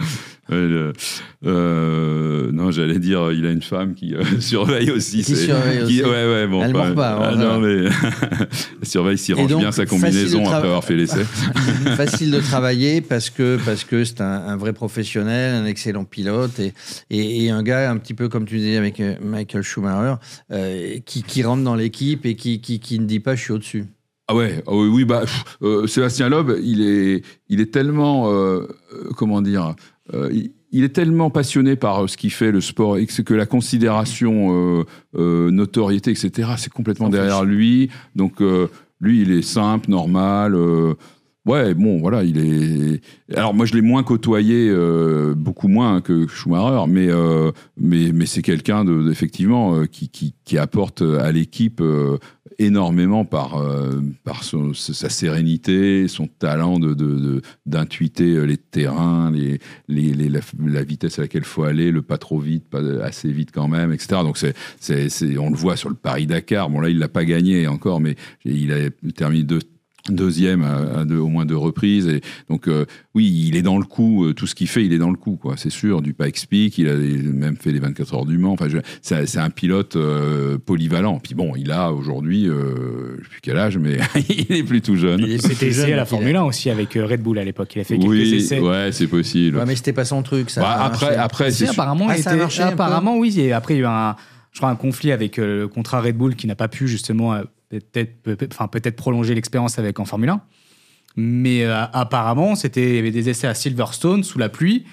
Le- euh, non, j'allais dire, il a une femme qui euh, surveille aussi. Qui c'est- surveille aussi. Ouais, ouais, bon. Elle mord pas, ah, hein, non, mais elle surveille s'il range donc, bien sa combinaison après avoir fait l'essai. Facile de travailler parce que parce que c'est un, un vrai professionnel, un excellent pilote et, et, et un gars un petit peu comme tu disais avec euh, Michael Schumacher euh, qui, qui rentre dans l'équipe et qui, qui, qui ne dit pas je suis au-dessus. Ah ouais, ah oui, oui, bah, pff, euh, Sébastien Loeb, il est, il est tellement, euh, euh, comment dire, euh, il, il est tellement passionné par euh, ce qu'il fait, le sport, et que la considération, euh, euh, notoriété, etc., c'est complètement derrière lui. Donc, euh, lui, il est simple, normal. Ouais, bon, voilà, il est. Alors moi, je l'ai moins côtoyé, euh, beaucoup moins que Schumacher, mais euh, mais mais c'est quelqu'un de effectivement euh, qui, qui qui apporte à l'équipe énormément par par sa sérénité, son talent de d'intuiter les terrains, les, la, vitesse à laquelle faut aller, le pas trop vite, pas assez vite quand même, etc. Donc c'est c'est on le voit sur le Paris Dakar. Bon là, il l'a pas gagné encore, mais il a terminé deux deuxième à, à deux- au moins deux reprises et donc euh, oui il est dans le coup euh, tout ce qu'il fait il est dans le coup quoi c'est sûr du Pikes Peak il a même fait les 24 heures du Mans enfin c'est un pilote euh, polyvalent puis bon il a aujourd'hui euh, je sais plus quel âge mais il est plus tout jeune Il essayé jeune, à la Formule 1 aussi avec euh, Red Bull à l'époque. Il a fait quelques oui essais. ouais c'est possible Ouais, mais c'était pas son truc. Ça Bah, après après c'est apparemment, Ah, il ça a marché apparemment oui. Et après, il y a eu un, je crois, un conflit avec euh, le contrat Red Bull qui n'a pas pu justement euh, peut-être, peut- enfin peut-être prolonger l'expérience avec en Formule 1. Mais euh, apparemment, c'était il y avait des essais à Silverstone sous la pluie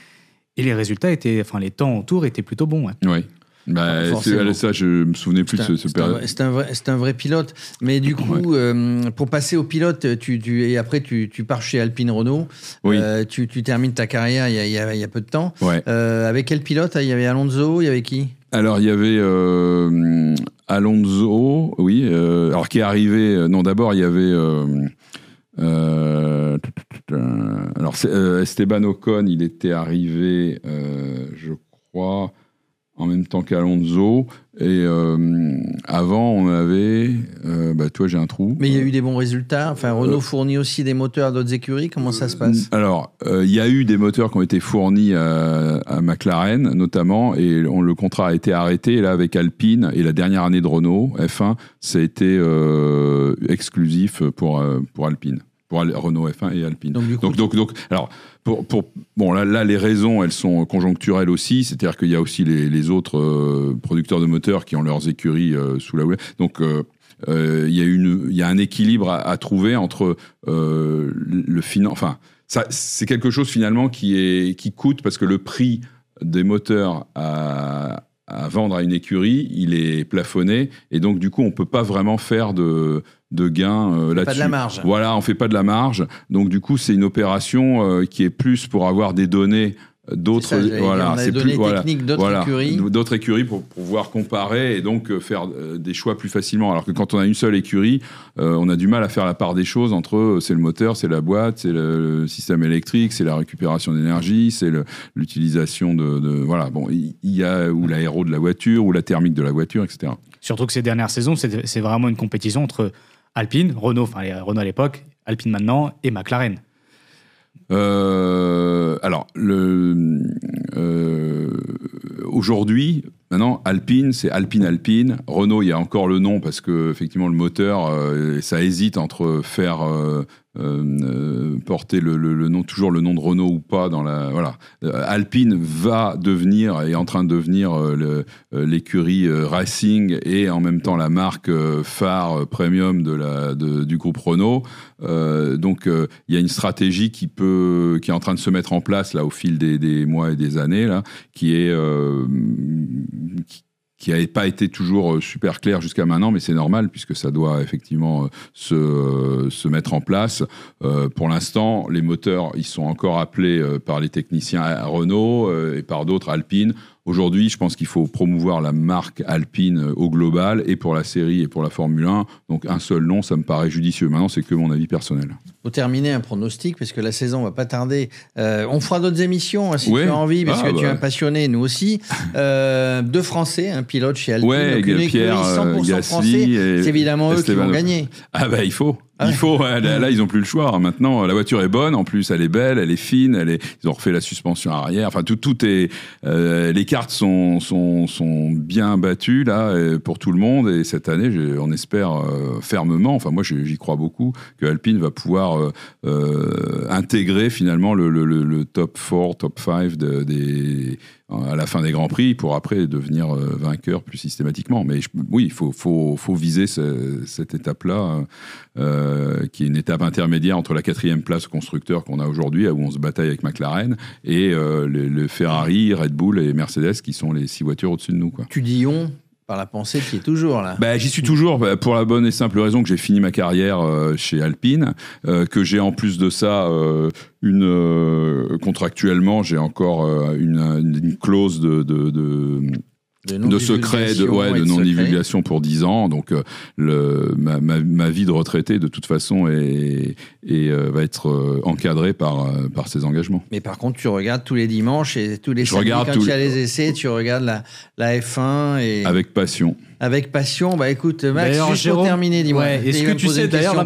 et les résultats étaient, enfin les temps autour étaient plutôt bons. ouais. ouais bah, Forcément. ça je me souvenais plus de ce, période c'est un vrai, c'est un vrai pilote. Mais du coup, euh, pour passer au pilote, tu, tu, et après tu, tu pars chez Alpine Renault, Oui. Euh, tu, tu termines ta carrière il y a, il y a- il y a peu de temps. ouais Euh, avec quel pilote Il y avait Alonso, il y avait qui? Alors, il y avait euh, Alonso, oui. alors qui est arrivé. Non, d'abord il y avait. alors Esteban Ocon, il était arrivé, je crois en même temps qu'Alonso. Et euh, avant, on avait. Euh, bah, toi, j'ai un trou. Mais il y a eu des bons résultats. Enfin, Renault euh, fournit aussi des moteurs à d'autres écuries. Comment ça se passe? Alors, il y a eu des moteurs qui ont été fournis à, McLaren, notamment, et le contrat a été arrêté. Et là, avec Alpine, et la dernière année de Renault, F1, ça a été exclusif pour, pour Alpine pour Renault F1 et Alpine. Donc, donc, donc, alors, pour, pour, bon, là, là, les raisons, elles sont conjoncturelles aussi, c'est-à-dire qu'il y a aussi les, les autres euh, producteurs de moteurs qui ont leurs écuries euh, sous la houlette. Donc, euh, il y a une, il y a un équilibre à, à trouver entre le finan, enfin, ça, c'est quelque chose finalement qui est, qui coûte parce que le prix des moteurs à, à vendre à une écurie, il est plafonné et donc du coup on peut pas vraiment faire de de gains euh, là-dessus. Pas de la marge. Voilà, on fait pas de la marge. Donc du coup, c'est une opération euh, qui est plus pour avoir des données d'autres voilà c'est plus techniques d'autres écuries. d'autres écuries pour, pouvoir comparer et donc euh, faire euh, des choix plus facilement. Alors que quand on a une seule écurie euh, on a du mal à faire la part des choses entre c'est le moteur c'est la boîte c'est le, système électrique c'est la récupération d'énergie c'est l'utilisation de, de, voilà. Bon il y, a ou l'aéro de la voiture ou la thermique de la voiture etc surtout que ces dernières saisons c'est vraiment une compétition entre Alpine Renault enfin Renault à l'époque Alpine maintenant et McLaren alors, le, euh, aujourd'hui, maintenant, Alpine, c'est Alpine Alpine. Renault, il y a encore le nom parce que effectivement le moteur, euh, ça hésite entre faire euh, euh, porter le, nom, toujours le nom de Renault ou pas dans la. Voilà. Alpine va devenir, est en train de devenir l'écurie Racing et en même temps la marque phare premium de la, du groupe Renault. donc il y a une stratégie qui peut, qui est en train de se mettre en place là au fil des, des mois et des années là, qui est qui, qui n'avait pas été toujours euh, super clair jusqu'à maintenant, mais c'est normal puisque ça doit effectivement euh, se, euh, se mettre en place. pour l'instant, les moteurs, ils sont encore appelés par les techniciens à Renault et par d'autres Alpine Aujourd'hui, je pense qu'il faut promouvoir la marque Alpine au global et pour la série et pour la Formule 1. Donc un seul nom, ça me paraît judicieux. Maintenant, c'est que mon avis personnel. Pour terminer, un pronostic, parce que la saison va pas tarder. Euh, on fera d'autres émissions hein, si tu as envie, parce ah, que tu es un bah. passionné, nous aussi. Euh, deux Français, un pilote chez Alpine. Ouais, donc Pierre, 100% euh, français. C'est évidemment eux qui vont gagner. Ah bah il faut. Il faut, là, ils ont plus le choix. Maintenant, la voiture est bonne. En plus, elle est belle, elle est fine. Elle est, ils ont refait la suspension arrière. Enfin, tout, tout est. Euh, les cartes sont, sont, sont bien battues là pour tout le monde. Et cette année, on espère euh, fermement. Enfin, moi, j'y crois beaucoup que Alpine va pouvoir euh, euh intégrer finalement le, le, le, top 4, top 5 de, des à la fin des grands prix pour après devenir euh, vainqueur plus systématiquement. Mais oui, il faut, viser cette étape-là, euh, qui est une étape intermédiaire entre la quatrième place constructeur qu'on a aujourd'hui, où on se bataille avec McLaren, et euh, le, Ferrari, Red Bull et Mercedes, qui sont les six voitures au-dessus de nous. Tu dis on par la pensée qui est toujours là. Bah, j'y suis toujours bah, pour la bonne et simple raison que j'ai fini ma carrière euh, chez Alpine, euh, que j'ai en plus de ça euh, une contractuellement j'ai encore une, clause de de, secret, de, ouais, de, non-divulgation pour 10 ans. Donc, euh, le, ma, ma, ma, vie de retraité, de toute façon, est, est euh, va être euh, encadrée par, par ces engagements. Mais par contre, tu regardes tous les dimanches et tous les je samedis, quand il y a les essais, tu regardes la, la F1 et... Avec passion. Avec passion, bah écoute, Max, juste pour terminer, dis-moi. Ouais, est-ce que tu sais, d'ailleurs,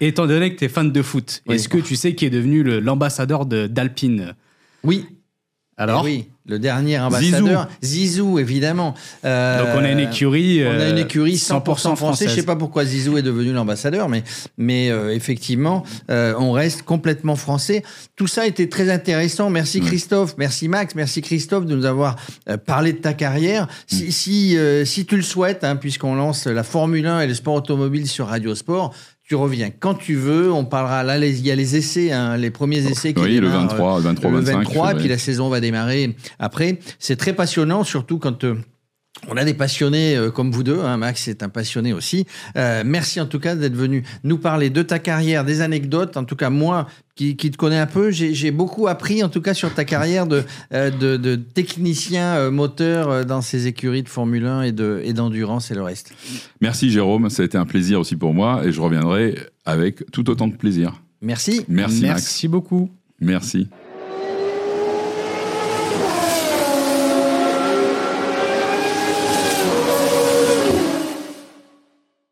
étant donné que tu es fan de foot, est-ce que tu sais qui est devenu l'ambassadeur d'Alpine? Oui. Alors eh Oui. Le dernier ambassadeur, Zizou, évidemment. Euh, Donc on a une écurie, on a une écurie 100%, euh, français. Je sais pas pourquoi Zizou est devenu l'ambassadeur, mais mais euh, effectivement, on reste complètement français. Tout ça été très intéressant. Merci Christophe, merci Max, merci Christophe de nous avoir parlé de ta carrière. Si si, si tu le souhaites, hein, puisqu'on lance la Formule 1 et le sport automobile sur Radio Sport, tu reviens quand tu veux. On parlera là, il y a les essais, hein, les premiers essais qui oui, le 23, le 23, le 23, et puis la saison va démarrer après. C'est très passionnant, surtout quand euh, On a des passionnés euh, comme vous deux, hein, Max est un passionné aussi. Euh, merci en tout cas d'être venu nous parler de ta carrière, des anecdotes. En tout cas, moi qui, te connais un peu, j'ai beaucoup appris en tout cas sur ta carrière de, euh, de, technicien moteur dans ces écuries de Formule 1 et d'endurance et, et le reste. Merci Jérôme, ça a été un plaisir aussi pour moi et je reviendrai avec tout autant de plaisir. Merci. Merci, Merci beaucoup. Merci.